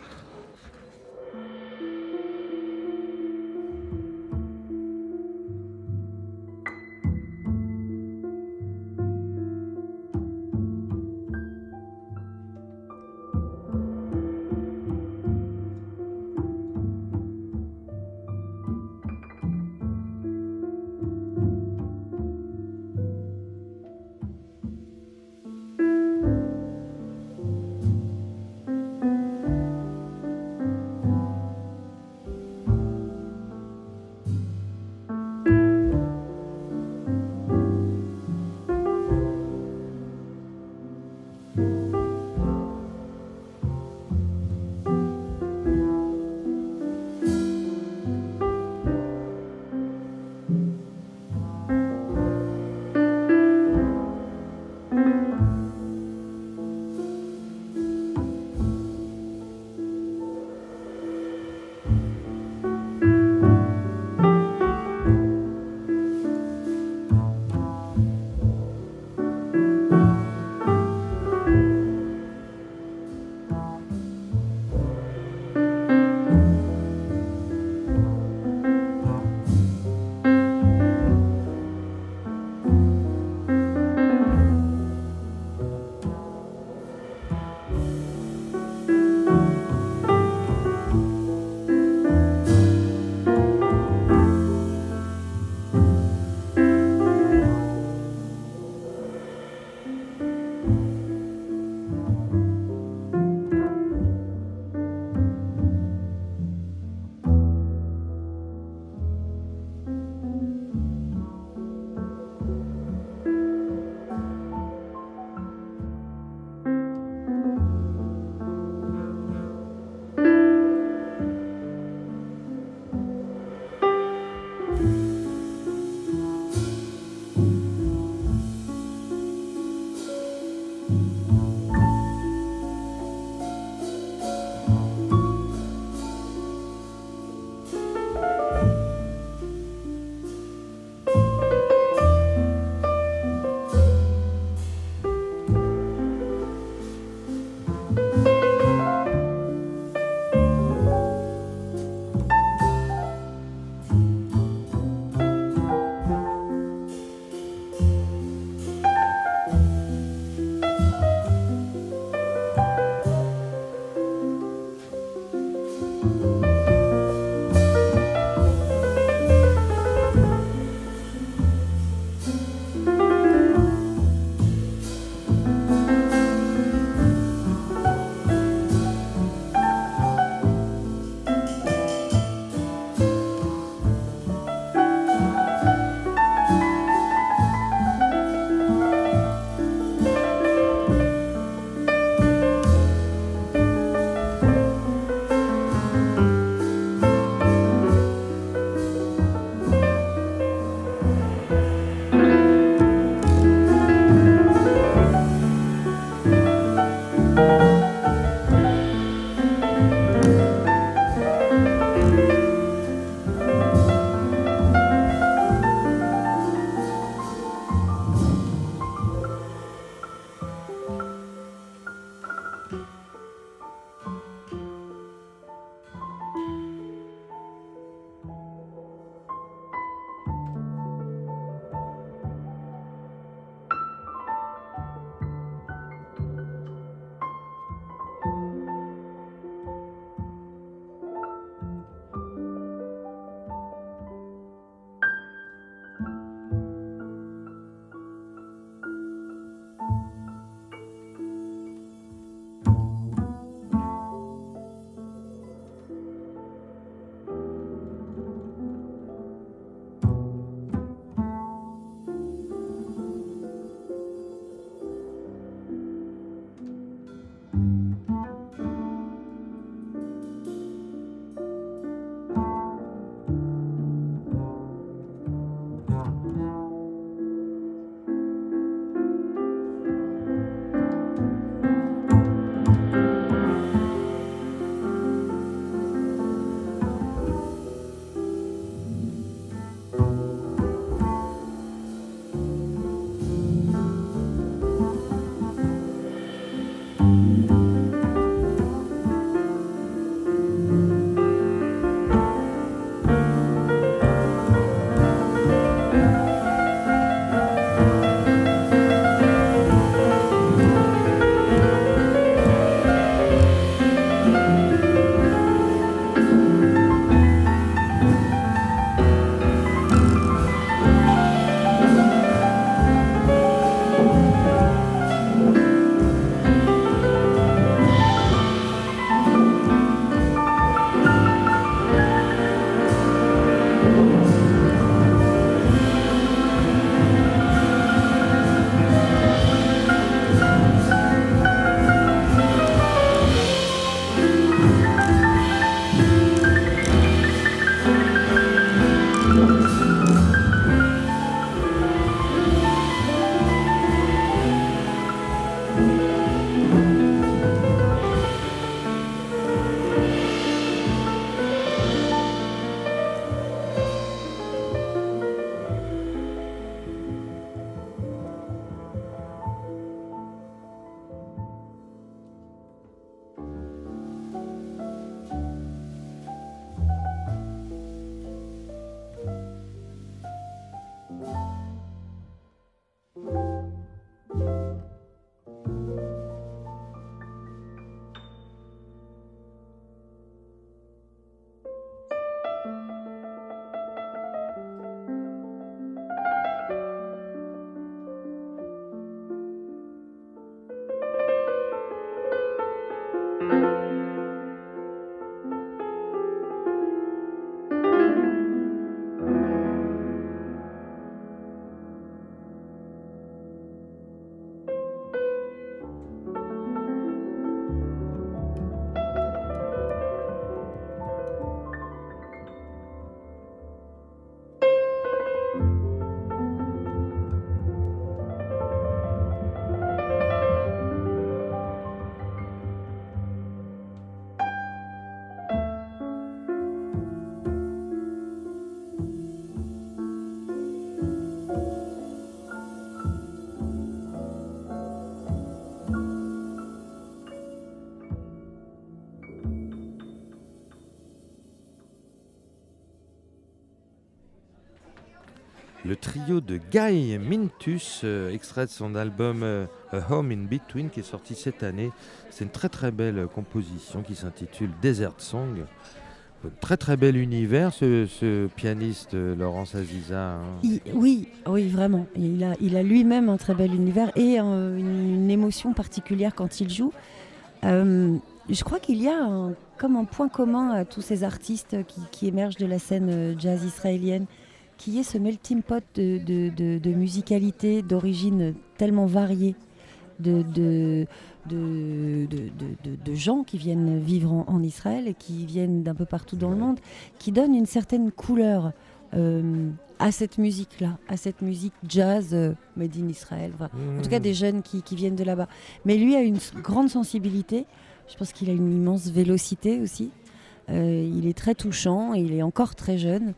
Le trio de Guy Mintus, euh, extrait de son album euh, A Home in Between qui est sorti cette année. C'est une très très belle euh, composition qui s'intitule Desert Song. Très très bel univers, ce, pianiste Laurence Aziza. hein. Oui, oui, vraiment. Il a, il a lui-même un très bel univers et une, émotion particulière quand il joue. Je crois qu'il y a un- comme un point commun à tous ces artistes qui, émergent de la scène jazz israélienne, qui est ce melting pot de, de, de- de musicalité d'origine tellement variée, de, gens qui viennent vivre en, en Israël et qui viennent d'un peu partout dans le monde, qui donnent une certaine couleur euh, à cette musique-là, à cette musique jazz euh, made in Israël. En tout cas, Mmh. des jeunes qui, qui viennent de là-bas. Mais lui a une grande sensibilité. Je pense qu'il a une immense vélocité aussi. Euh, il est très touchant et il est encore très jeune.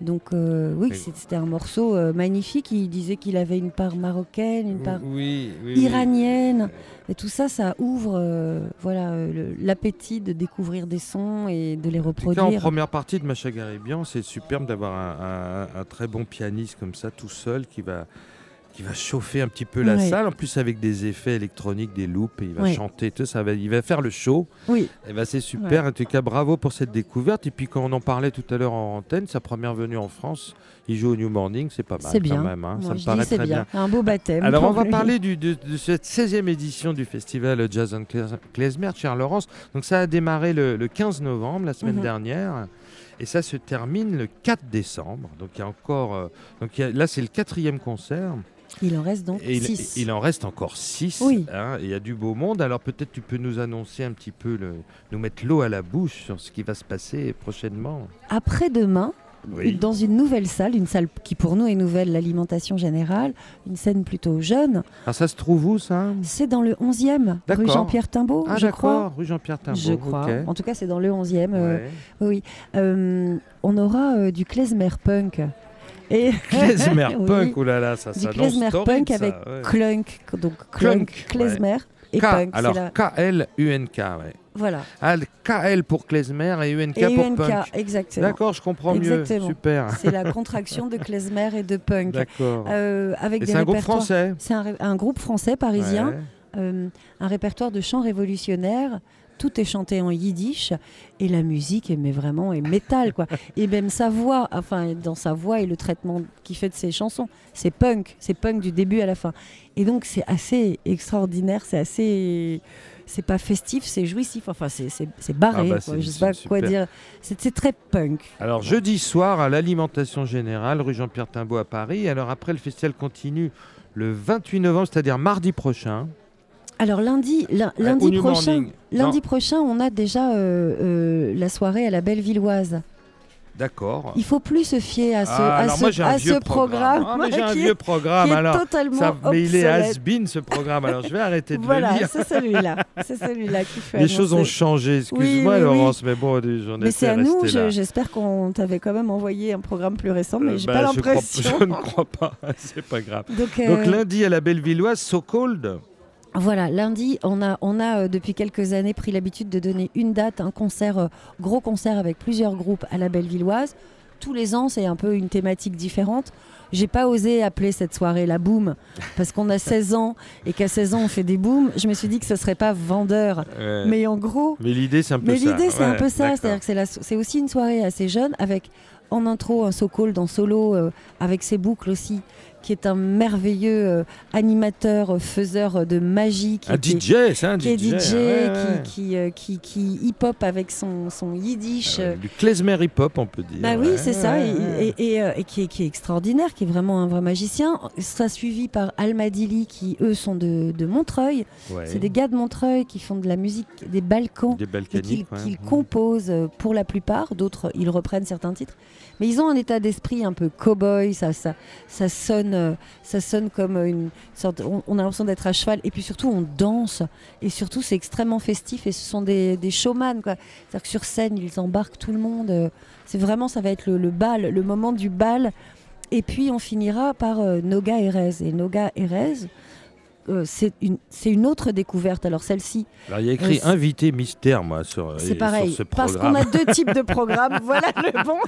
Donc euh, oui, c'était un morceau euh, magnifique. Il disait qu'il avait une part marocaine, une part Oui, oui, oui. iranienne. Et tout ça, ça ouvre euh, voilà, euh, l'appétit de découvrir des sons et de les cas, en reproduire. première partie de Macha Garibian, c'est superbe d'avoir un, un- un très bon pianiste comme ça, tout seul, qui va, qui va chauffer un petit peu la Ouais. salle, en plus avec des effets électroniques, des loops, et il va Ouais. chanter, tout ça, va, il va faire le show. Oui, Et ben c'est super, en tout cas bravo pour cette découverte. Et puis quand on en parlait tout à l'heure en antenne, sa première venue en France, il joue au New Morning, c'est pas mal c'est bien. quand même, hein. Moi, ça me paraît très bien. bien. Un beau baptême. Alors on va lui. parler du- de, de cette 16e édition du festival Jazz and Klez- Klezmer, cher Laurence. Donc ça a démarré le, le 15 novembre, la semaine Mhm. dernière, et ça se termine le 4 décembre. Donc il y a encore, euh, donc il y a- là c'est le quatrième concert, Il en reste donc et il, 6. il en reste encore 6. Oui. il y a du beau monde. Alors peut-être tu peux nous annoncer un petit peu, le, nous mettre l'eau à la bouche sur ce qui va se passer prochainement. Après-demain, Oui. dans une nouvelle salle, une salle qui pour nous est nouvelle, l'alimentation générale, une scène plutôt jeune. Alors ça se trouve où ça? C'est dans le 11e, rue. Jean-Pierre Timbaud, Ah je crois. rue Jean-Pierre Timbaud. Je crois. En tout cas, c'est dans le 11e. euh, oui. Euh, on aura euh, du klezmer punk. Et Klezmer Oui. punk, oh là là, ça s'annonce klezmer punk ça, avec ouais. clunk, donc Clunk, clunk, klezmer et K, punk. alors la- K-L-U-N-K, ouais. Voilà. Ah, KL pour klezmer et UNK Et pour UNK, punk. exactement. D'accord, je comprends mieux. Super. C'est la contraction de klezmer et de punk. D'accord. Euh, avec c'est un groupe français. C'est un, groupe français parisien, Ouais. euh, un répertoire de chants révolutionnaires. Tout est chanté en yiddish et la musique, est- mais vraiment, est métal quoi. et même sa voix, enfin dans sa voix et le traitement qu'il fait de ses chansons, c'est punk, c'est punk du début à la fin. Et donc c'est assez extraordinaire, c'est assez, c'est pas festif, c'est jouissif. Enfin c'est barré, Ah bah, quoi. je sais pas quoi dire. C'est très punk. Alors jeudi soir à l'alimentation générale, rue Jean-Pierre Timbaud à Paris. Alors après le festival continue le 28 novembre, c'est-à-dire mardi prochain. Alors lundi, euh, lundi prochain. Lundi prochain, on a déjà euh, euh, la soirée à la Bellevilloise. D'accord. Il faut plus se fier à ce, Ah, à alors ce, moi j'ai un à vieux ce programme, Ah, mais j'ai un qui, vieux est, programme qui est alors. totalement Ça, mais il est has-been ce programme, alors je vais arrêter de Voilà, le lire. c'est celui-là. C'est celui-là qui fait Les choses ont changé, excuse-moi Oui, oui, oui. Laurence, mais bon, j'en Mais étais c'est à nous, j'espère qu'on t'avait quand même envoyé un programme plus récent, mais Euh, j'ai bah, pas je l'impression. Je ne crois pas, c'est pas grave. Donc, euh, Donc lundi à la Bellevilloise, So Cold. Voilà, lundi, on a, on a euh, depuis quelques années pris l'habitude de donner une date, un concert, euh, gros concert avec plusieurs groupes à la Bellevilloise. Tous les ans, c'est un peu une thématique différente. J'ai pas osé appeler cette soirée la boom parce qu'on a 16 ans et qu'à 16 ans on fait des booms. Je me suis dit que ce serait pas vendeur, mais en gros, mais l'idée c'est un peu mais ça. l'idée c'est un peu ça, c'est-à-dire que c'est aussi une soirée assez jeune avec en intro un so-called en solo euh, avec ses boucles aussi, qui est un merveilleux euh, animateur, euh, faiseur euh, de magie, qui Un était- DJ, c'est un qui est DJ. Ouais. qui, qui, qui, qui hip-hop avec son, son yiddish. Ah euh, Du klezmer hip-hop, on peut dire. bah oui, ouais, c'est ça, et, ouais. et- et, et qui, est, qui est extraordinaire, qui est vraiment un vrai magicien. Ça suivi par Almadili, qui eux sont de, de Montreuil. C'est des gars de Montreuil qui font de la musique des Balkans Des qu'ils Balkaniques. ouais. qu'ils Mhm. composent pour la plupart. D'autres, ils reprennent certains titres. Mais ils ont un état d'esprit un peu cow-boy. Ça, ça, ça, sonne, euh, ça sonne comme une sorte. On, a l'impression d'être à cheval. Et puis surtout, on danse. Et surtout, c'est extrêmement festif. Et ce sont des, des showman. quoi. C'est-à-dire que sur scène, ils embarquent tout le monde. euh, C'est vraiment, ça va être le, bal, le moment du bal. Et puis, on finira par euh, Noga Erez. Et Noga Erez, euh, c'est une, une autre découverte. Alors celle-ci, Alors, il y a écrit Euh, invité mystère, moi, sur, c'est pareil, sur ce parce qu'on a deux types de programmes. voilà le bon.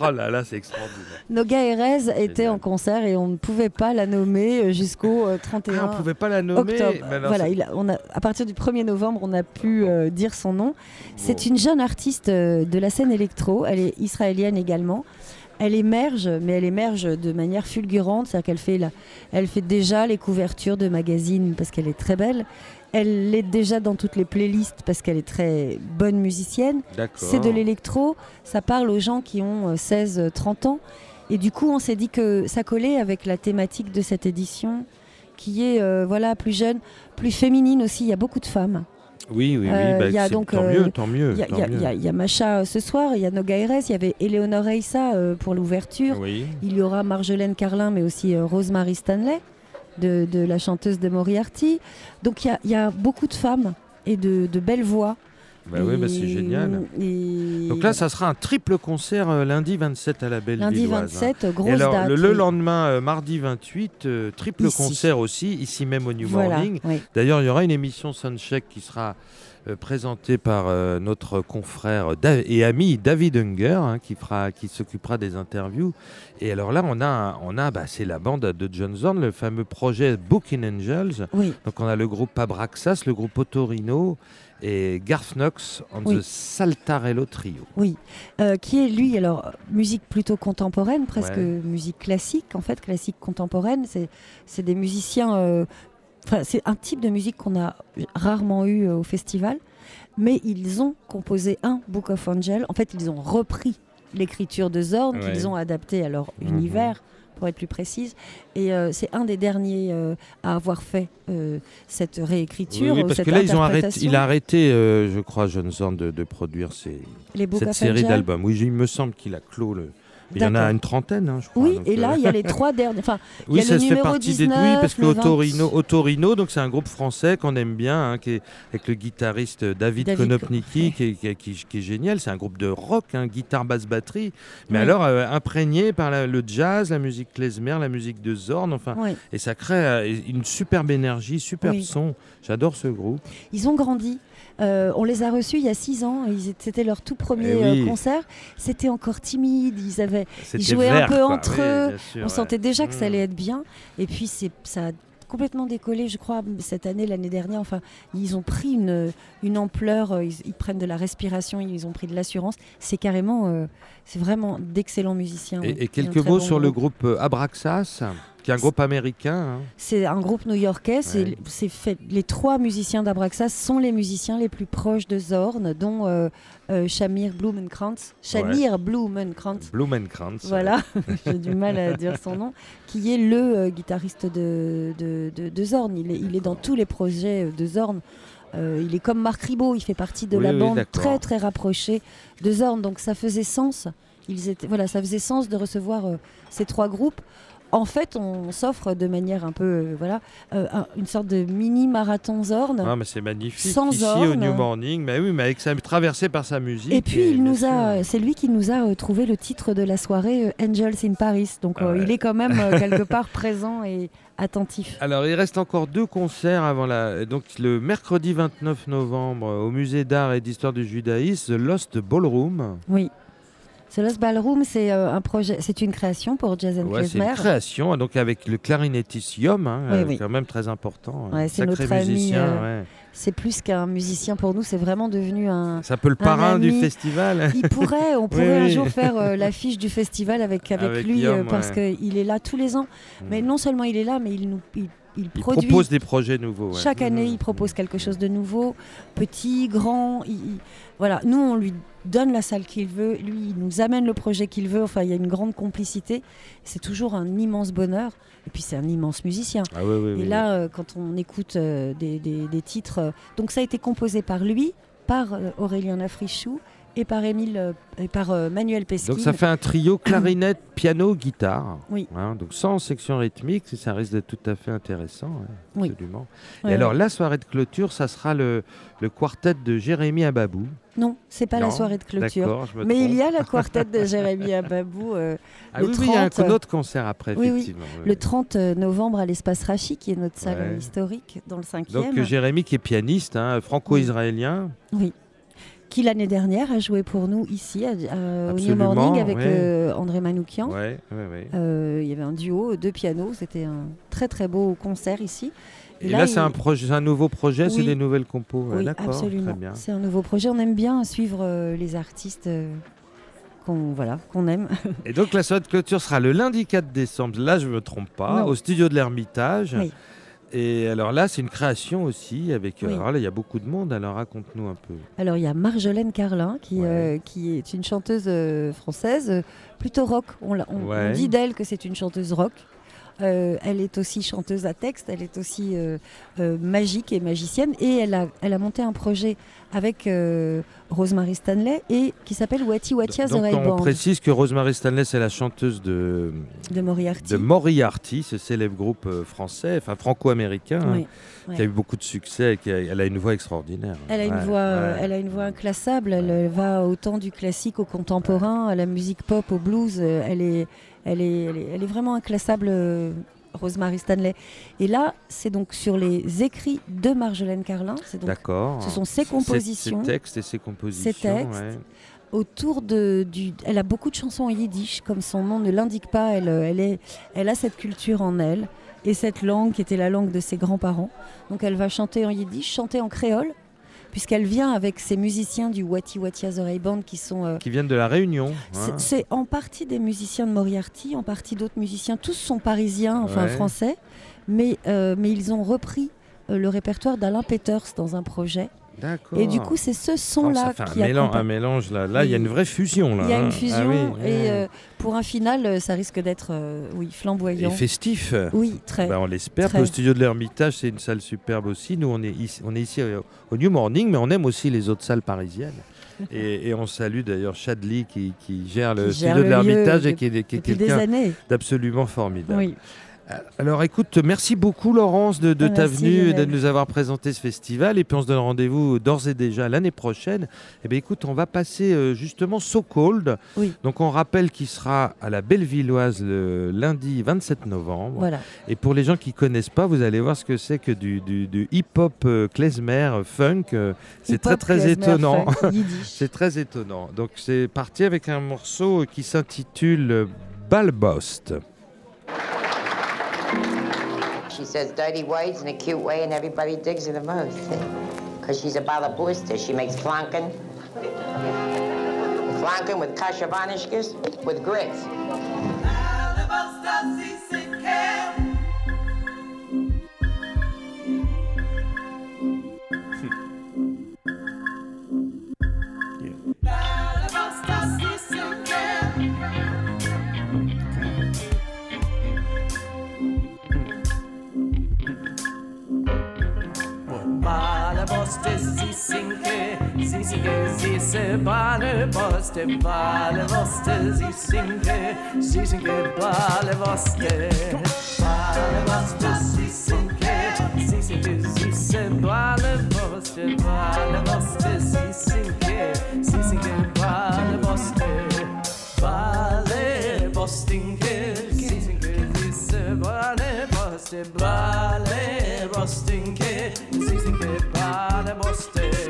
Oh là là, c'est extraordinaire. Noga Erez était en concert et on ne pouvait pas la nommer euh, jusqu'au euh, 31 Ah, on pouvait pas la nommer. octobre. voilà, il a- on a, à partir du 1er novembre, on a pu euh, dire son nom. C'est Bon. une jeune artiste de la scène électro. Elle est israélienne également. Elle émerge, mais elle émerge de manière fulgurante. C'est-à-dire qu'elle fait, la- elle fait déjà les couvertures de magazines parce qu'elle est très belle. Elle est déjà dans toutes les playlists parce qu'elle est très bonne musicienne. D'accord. C'est de l'électro. Ça parle aux gens qui ont euh, 16-30 ans. Et du coup, on s'est dit que ça collait avec la thématique de cette édition qui est euh, voilà, plus jeune, plus féminine aussi. Il y a beaucoup de femmes. Oui, oui, oui. Euh, bah, il y a c'est- donc, tant euh, mieux, tant mieux. Il y a, tant y mieux. il y a- Macha euh, ce soir, il y a il y avait Eleonore Eissa euh, pour l'ouverture. Oui. Il y aura Marjolaine Carlin, mais aussi euh, Rosemary Stanley, de, de la chanteuse de Moriarty. Donc il y a, il y a beaucoup de femmes et de, de belles voix. Bah oui, bah, c'est génial. et- Donc là, ça sera un triple concert euh, lundi 27 à la Belle Lundi Villoise, hein. 27, grosse Et alors, date. le, lendemain, euh, mardi 28, euh, triple Ici. concert aussi, ici même au New Voilà, Morning. oui. D'ailleurs, il y aura une émission Soundcheck qui sera euh, présentée par euh, notre confrère et ami David Unger, hein, qui, fera, qui s'occupera des interviews. Et alors là, on a, on a bah, c'est la bande de John Zorn, le fameux projet Booking Angels. Oui, Donc on a le groupe Abraxas, le groupe Otorino et Garth Knox on Oui. the Saltarello Trio. oui. Euh, qui est lui, alors, musique plutôt contemporaine, presque Ouais. musique classique, en fait, classique contemporaine. C'est, c'est des musiciens. euh, Enfin, c'est un type de musique qu'on a rarement eu euh, au festival. Mais ils ont composé un Book of Angel. En fait, ils ont repris l'écriture de Zorn, Ouais. qu'ils ont adapté à leur Mhm. univers, pour être plus précise. Et euh, c'est un des derniers euh, à avoir fait euh, cette réécriture. Oui, oui, ou parce cette que là, ils ont arrêté, il a arrêté, je crois, John Zorn de, de produire cette série d'albums. Oui, il me semble qu'il a clos le. Il y en a une trentaine, hein, je crois. Oui, donc, et là, euh, il y a les trois derniers. Enfin, y Oui, a ça le se fait partie des. 19, Oui, parce que le 20. Otorino, Otorino, donc c'est un groupe français qu'on aime bien, hein, qui est avec le guitariste David, David Konopnicki, qui, est, qui est- qui- qui est génial. C'est un groupe de rock, hein, guitare, basse, batterie, mais Oui. alors euh, imprégné par la- le jazz, la musique klezmer, la musique de Zorn, enfin, oui. et ça crée euh, une superbe énergie, superbe son. J'adore ce groupe. Ils ont grandi. Euh, on les a reçus il y a six ans. Ils C'était leur tout premier Eh oui. euh, concert. C'était encore timide. Ils avaient C'était jouaient un peu quoi. entre Oui, eux. sûr, On ouais. sentait déjà que ça Mm. allait être bien. Et puis ça a complètement décollé, je crois, cette année, l'année dernière. Enfin, ils ont pris une, une ampleur. euh, Ils, ils prennent de la respiration. Ils ont pris de l'assurance. C'est carrément, euh, c'est vraiment d'excellents musiciens. oui. Et, quelques mots bon sur le groupe. Abraxas, qui est un groupe américain. hein. C'est un groupe new-yorkais. C'est Ouais. c'est fait. Les trois musiciens d'Abraxas sont les musiciens les plus proches de Zorn, dont euh, euh, Shamir Blumenkrantz. Shamir Blumenkrantz. Blumenkrantz. Voilà, j'ai du mal à dire son nom, qui est le euh, guitariste de, de, de- de Zorn. Il est, il est dans tous les projets euh, de Zorn. Euh, il est comme Marc Ribot, il fait partie de Oui, la oui, bande très très rapprochée de Zorn. Donc ça faisait sens. Ils étaient, voilà, ça faisait sens de recevoir euh, ces trois groupes. En fait, on s'offre de manière un peu, euh, voilà, euh, un- une sorte de mini marathon Zorn. Ah, mais c'est magnifique. Sans Ici Zorn. au New Morning, mais oui, mais avec sa, traversé par sa musique. Et puis il bien nous a, sûr. c'est lui qui nous a euh, trouvé le titre de la soirée euh, Angels in Paris. Donc Ah euh, ouais. il est quand même euh, quelque part présent et attentif. Alors, il reste encore deux concerts avant la. Donc, le mercredi 29 novembre, euh, au musée d'art et d'histoire du judaïsme, The Lost Ballroom. Oui. The Lost Ballroom, c'est euh, un projet, c'est une création pour Jazz and Ouais, c'est une création, donc avec le clarinettiste Yom, hein, Oui, euh, oui. quand même très important. un Ouais, c'est notre ami, musicien. euh, ouais. C'est plus qu'un musicien pour nous, c'est vraiment devenu un. C'est un peu le parrain du festival. Il pourrait, on pourrait un jour faire euh, l'affiche du festival avec, avec, Avec lui parce qu'il est là tous les ans. Mais non seulement il est là, mais il nous il, il propose des projets nouveaux. ouais. Chaque année, Mhm. il propose quelque chose de nouveau, petit, grand. il- il- voilà, nous, on lui donne la salle qu'il veut, lui, il nous amène le projet qu'il veut. Enfin, il y a une grande complicité. C'est toujours un immense bonheur. Et puis, c'est un immense musicien. Ah, oui, oui, Et oui. là, euh, quand on écoute euh, des, des- des titres, euh, donc ça a été composé par lui, par Aurélien Africhou et par, Émile, euh, et par euh, Manuel Pesquine. Donc ça fait un trio clarinette, piano, guitare. Oui. Hein, donc sans section rythmique, ça risque d'être tout à fait intéressant. hein, Oui. Absolument. Ouais, Et alors ouais. la soirée de clôture, ça sera le, le quartet de Jérémy Ababou. Non, c'est pas la soirée de clôture. Mais il y a la quartet de Jérémy Ababou euh, Ah le oui, oui, il y a un 30, autre concert après, oui, effectivement. oui, le oui. 30 novembre à l'espace Rachi, qui est notre salle Ouais. historique dans le 5e. Donc Jérémy qui est pianiste, hein, franco-israélien. Oui. Qui l'année dernière a joué pour nous ici à- au New Morning avec ouais. euh, André Manoukian. Ouais. Euh, il y avait un duo, deux pianos. C'était un très très beau concert ici. Et là, là, c'est il- un, projet, c'est un nouveau projet, c'est des nouvelles compos. Oui, absolument. C'est un nouveau projet. On aime bien suivre euh, les artistes euh, qu'on voilà, qu'on aime. Et donc la soirée de clôture sera le lundi 4 décembre, là je ne me trompe pas, Non. au studio de l'Ermitage. Oui. Et alors là, c'est une création aussi, avec. euh, Oui. Alors là, il y a beaucoup de monde, alors raconte-nous un peu. Alors il y a Marjolaine Carlin qui, Ouais. euh, qui est une chanteuse euh, française, euh, plutôt rock. On, l'a- on- Ouais. on dit d'elle que c'est une chanteuse rock. Euh, elle est aussi chanteuse à texte, elle est aussi euh, euh, magique et magicienne. Et elle a, elle a monté un projet avec Rosemary Stanley et qui s'appelle Wati Watia The Ray on précise que Rosemary Stanley, c'est la chanteuse de, de Moriarty. de Moriarty, ce célèbre groupe français, enfin franco-américain, hein, qui a eu beaucoup de succès et qui a, elle a une voix extraordinaire. Elle a une Ouais, voix, ouais. elle a une voix inclassable. Elle va autant du classique au contemporain, à la musique pop, au blues. Elle est, elle est, elle est, elle est vraiment inclassable. euh, Rosemary Stanley. Et là, c'est donc sur les écrits de Marjolaine Carlin. D'accord. ce sont ses Ses- compositions. Ses textes et ses compositions. textes. ouais. autour de du. Elle a beaucoup de chansons en yiddish, comme son nom ne l'indique pas. Elle, euh, elle est, elle a cette culture en elle et cette langue qui était la langue de ses grands-parents. Donc elle va chanter en yiddish, chanter en créole, puisqu'elle vient avec ses musiciens du Wati Watia The Ray Band qui sont. euh, Qui viennent de la Réunion. c'est- hein. c'est en partie des musiciens de Moriarty, en partie d'autres musiciens. Tous sont parisiens, enfin Ouais. français, mais, euh, mais ils ont repris euh, le répertoire d'Alain Peters dans un projet. Et du coup, c'est ce son-là un qui mélange, accompagne- un mélange là. Là, il y a une vraie fusion là. Il y a hein. une Ah fusion oui, et euh, pour un final, euh, ça risque d'être euh, oui, Et flamboyant. festif. Oui, très. Bah, on l'espère. Au studio de l'Ermitage, c'est une salle superbe aussi. Nous, on est ici, on est ici au New Morning, mais on aime aussi les autres salles parisiennes. et, et on salue d'ailleurs Chadli qui, qui gère le Qui gère studio de le l'Ermitage et qui est, est quelqu'un d'absolument formidable. Oui. Alors écoute, merci beaucoup Laurence de, de Ah, ta venue et de nous avoir présenté ce festival. Et puis on se donne rendez-vous d'ores et déjà l'année prochaine. Et bien écoute, on va passer euh, justement So Cold. Oui. Donc on rappelle qu'il sera à la Bellevilloise le lundi 27 novembre. Voilà. Et pour les gens qui connaissent pas, vous allez voir ce que c'est que du, du- du hip-hop euh, klezmer, euh, funk. euh, c'est très très étonnant. c'est très étonnant. Donc c'est parti avec un morceau qui s'intitule euh, Balbost. She says dirty words in a cute way, and everybody digs her the most. Because she's about a balabooster. She makes flanken. Flanken with kasha vanishkis with grits. sinke, sie sinke, sie se bale, boste, bale, boste, sie sinke, sie sinke, bale, boste, bale, boste, sie sinke, sie sinke, sie se bale, boste, bale, boste, sie sinke, sie sinke, bale, boste, bale, bostinke, sie sinke, sie se bale, boste, bale, bostinke, måste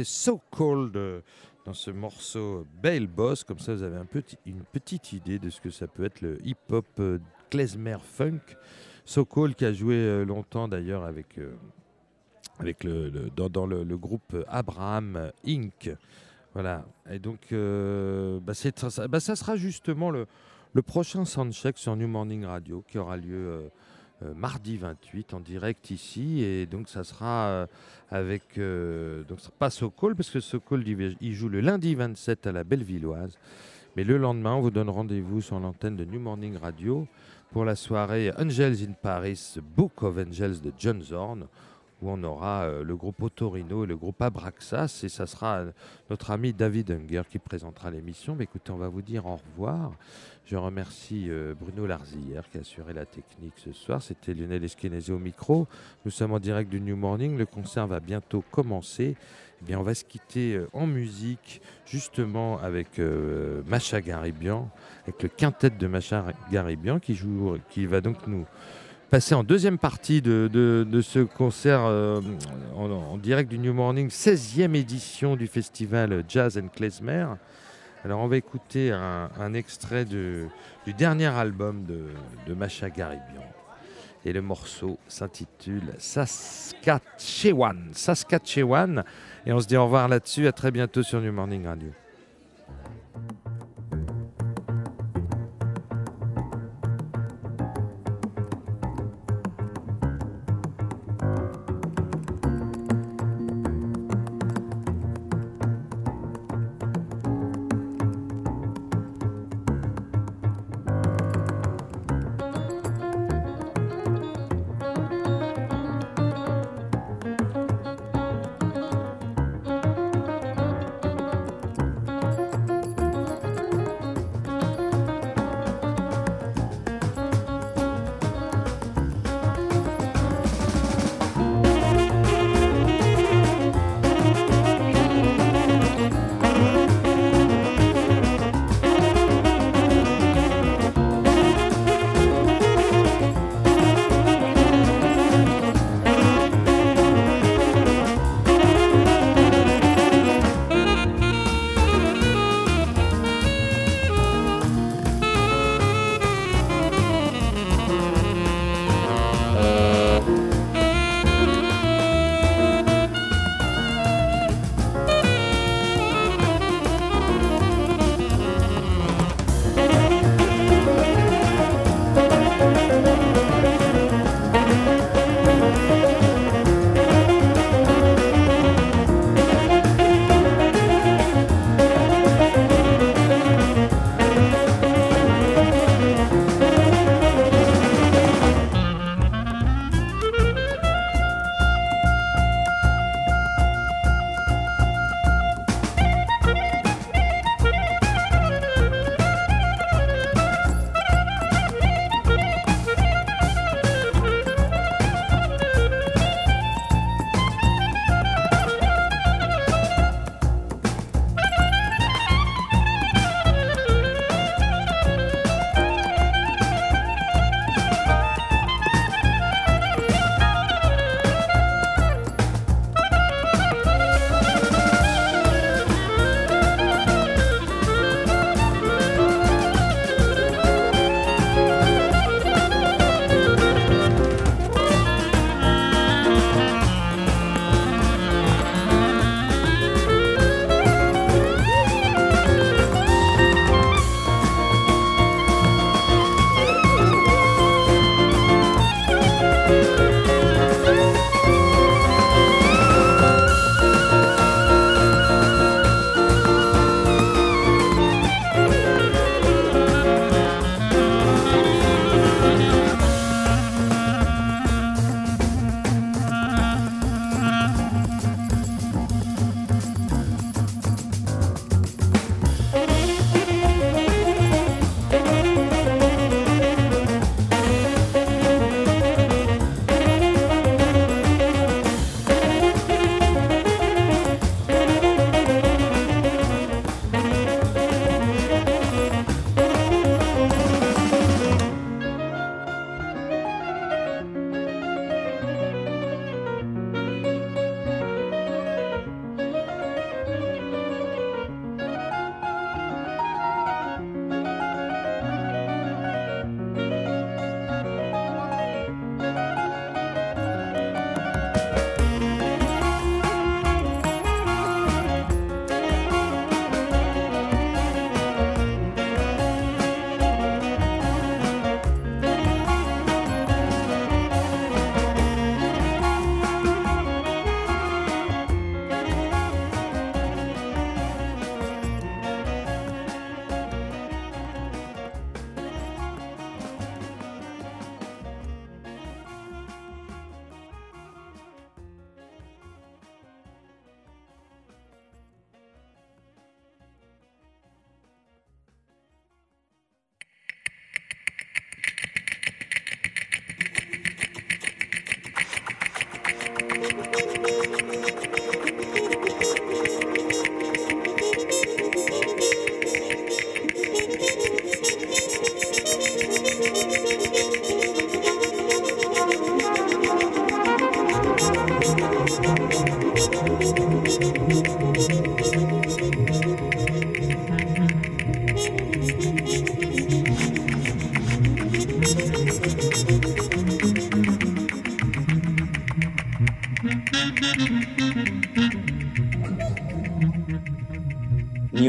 C'était So Cold euh, dans ce morceau Bale Boss. Comme ça, vous avez une petite idée de ce que ça peut être le hip-hop euh, klezmer funk. So Cold qui a joué euh, longtemps d'ailleurs avec, avec le, dans, le, groupe Abraham Inc. Voilà. Et donc, bah, bah, ça sera justement le, le prochain soundcheck sur New Morning Radio qui aura lieu euh, mardi 28 en direct ici. Et donc, ça sera euh, avec. euh, donc, pas Sokol, parce que Sokol, il joue le lundi 27 à la Bellevilloise. Mais le lendemain, on vous donne rendez-vous sur l'antenne de New Morning Radio pour la soirée Angels in Paris, Book of Angels de John Zorn, où on aura euh, le groupe Otorino et le groupe Abraxas. Et ça sera euh, notre ami David Unger qui présentera l'émission. Mais écoutez, on va vous dire au revoir. Je remercie euh, Bruno Larzière qui a assuré la technique ce soir. C'était Lionel Esquenese au micro. Nous sommes en direct du New Morning. Le concert va bientôt commencer. Eh bien, on va se quitter euh, en musique, justement avec euh, Macha Garibian, avec le quintet de Macha Garibian qui, joue, qui va donc nous passer en deuxième partie de, ce concert en, en direct du New Morning, 16e édition du festival Jazz and Klezmer. Alors on va écouter un, extrait du dernier album de, de Macha Garibian. Et le morceau s'intitule Saskatchewan. Saskatchewan. Et on se dit au revoir là-dessus. À très bientôt sur New Morning Radio.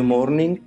Morning Radio.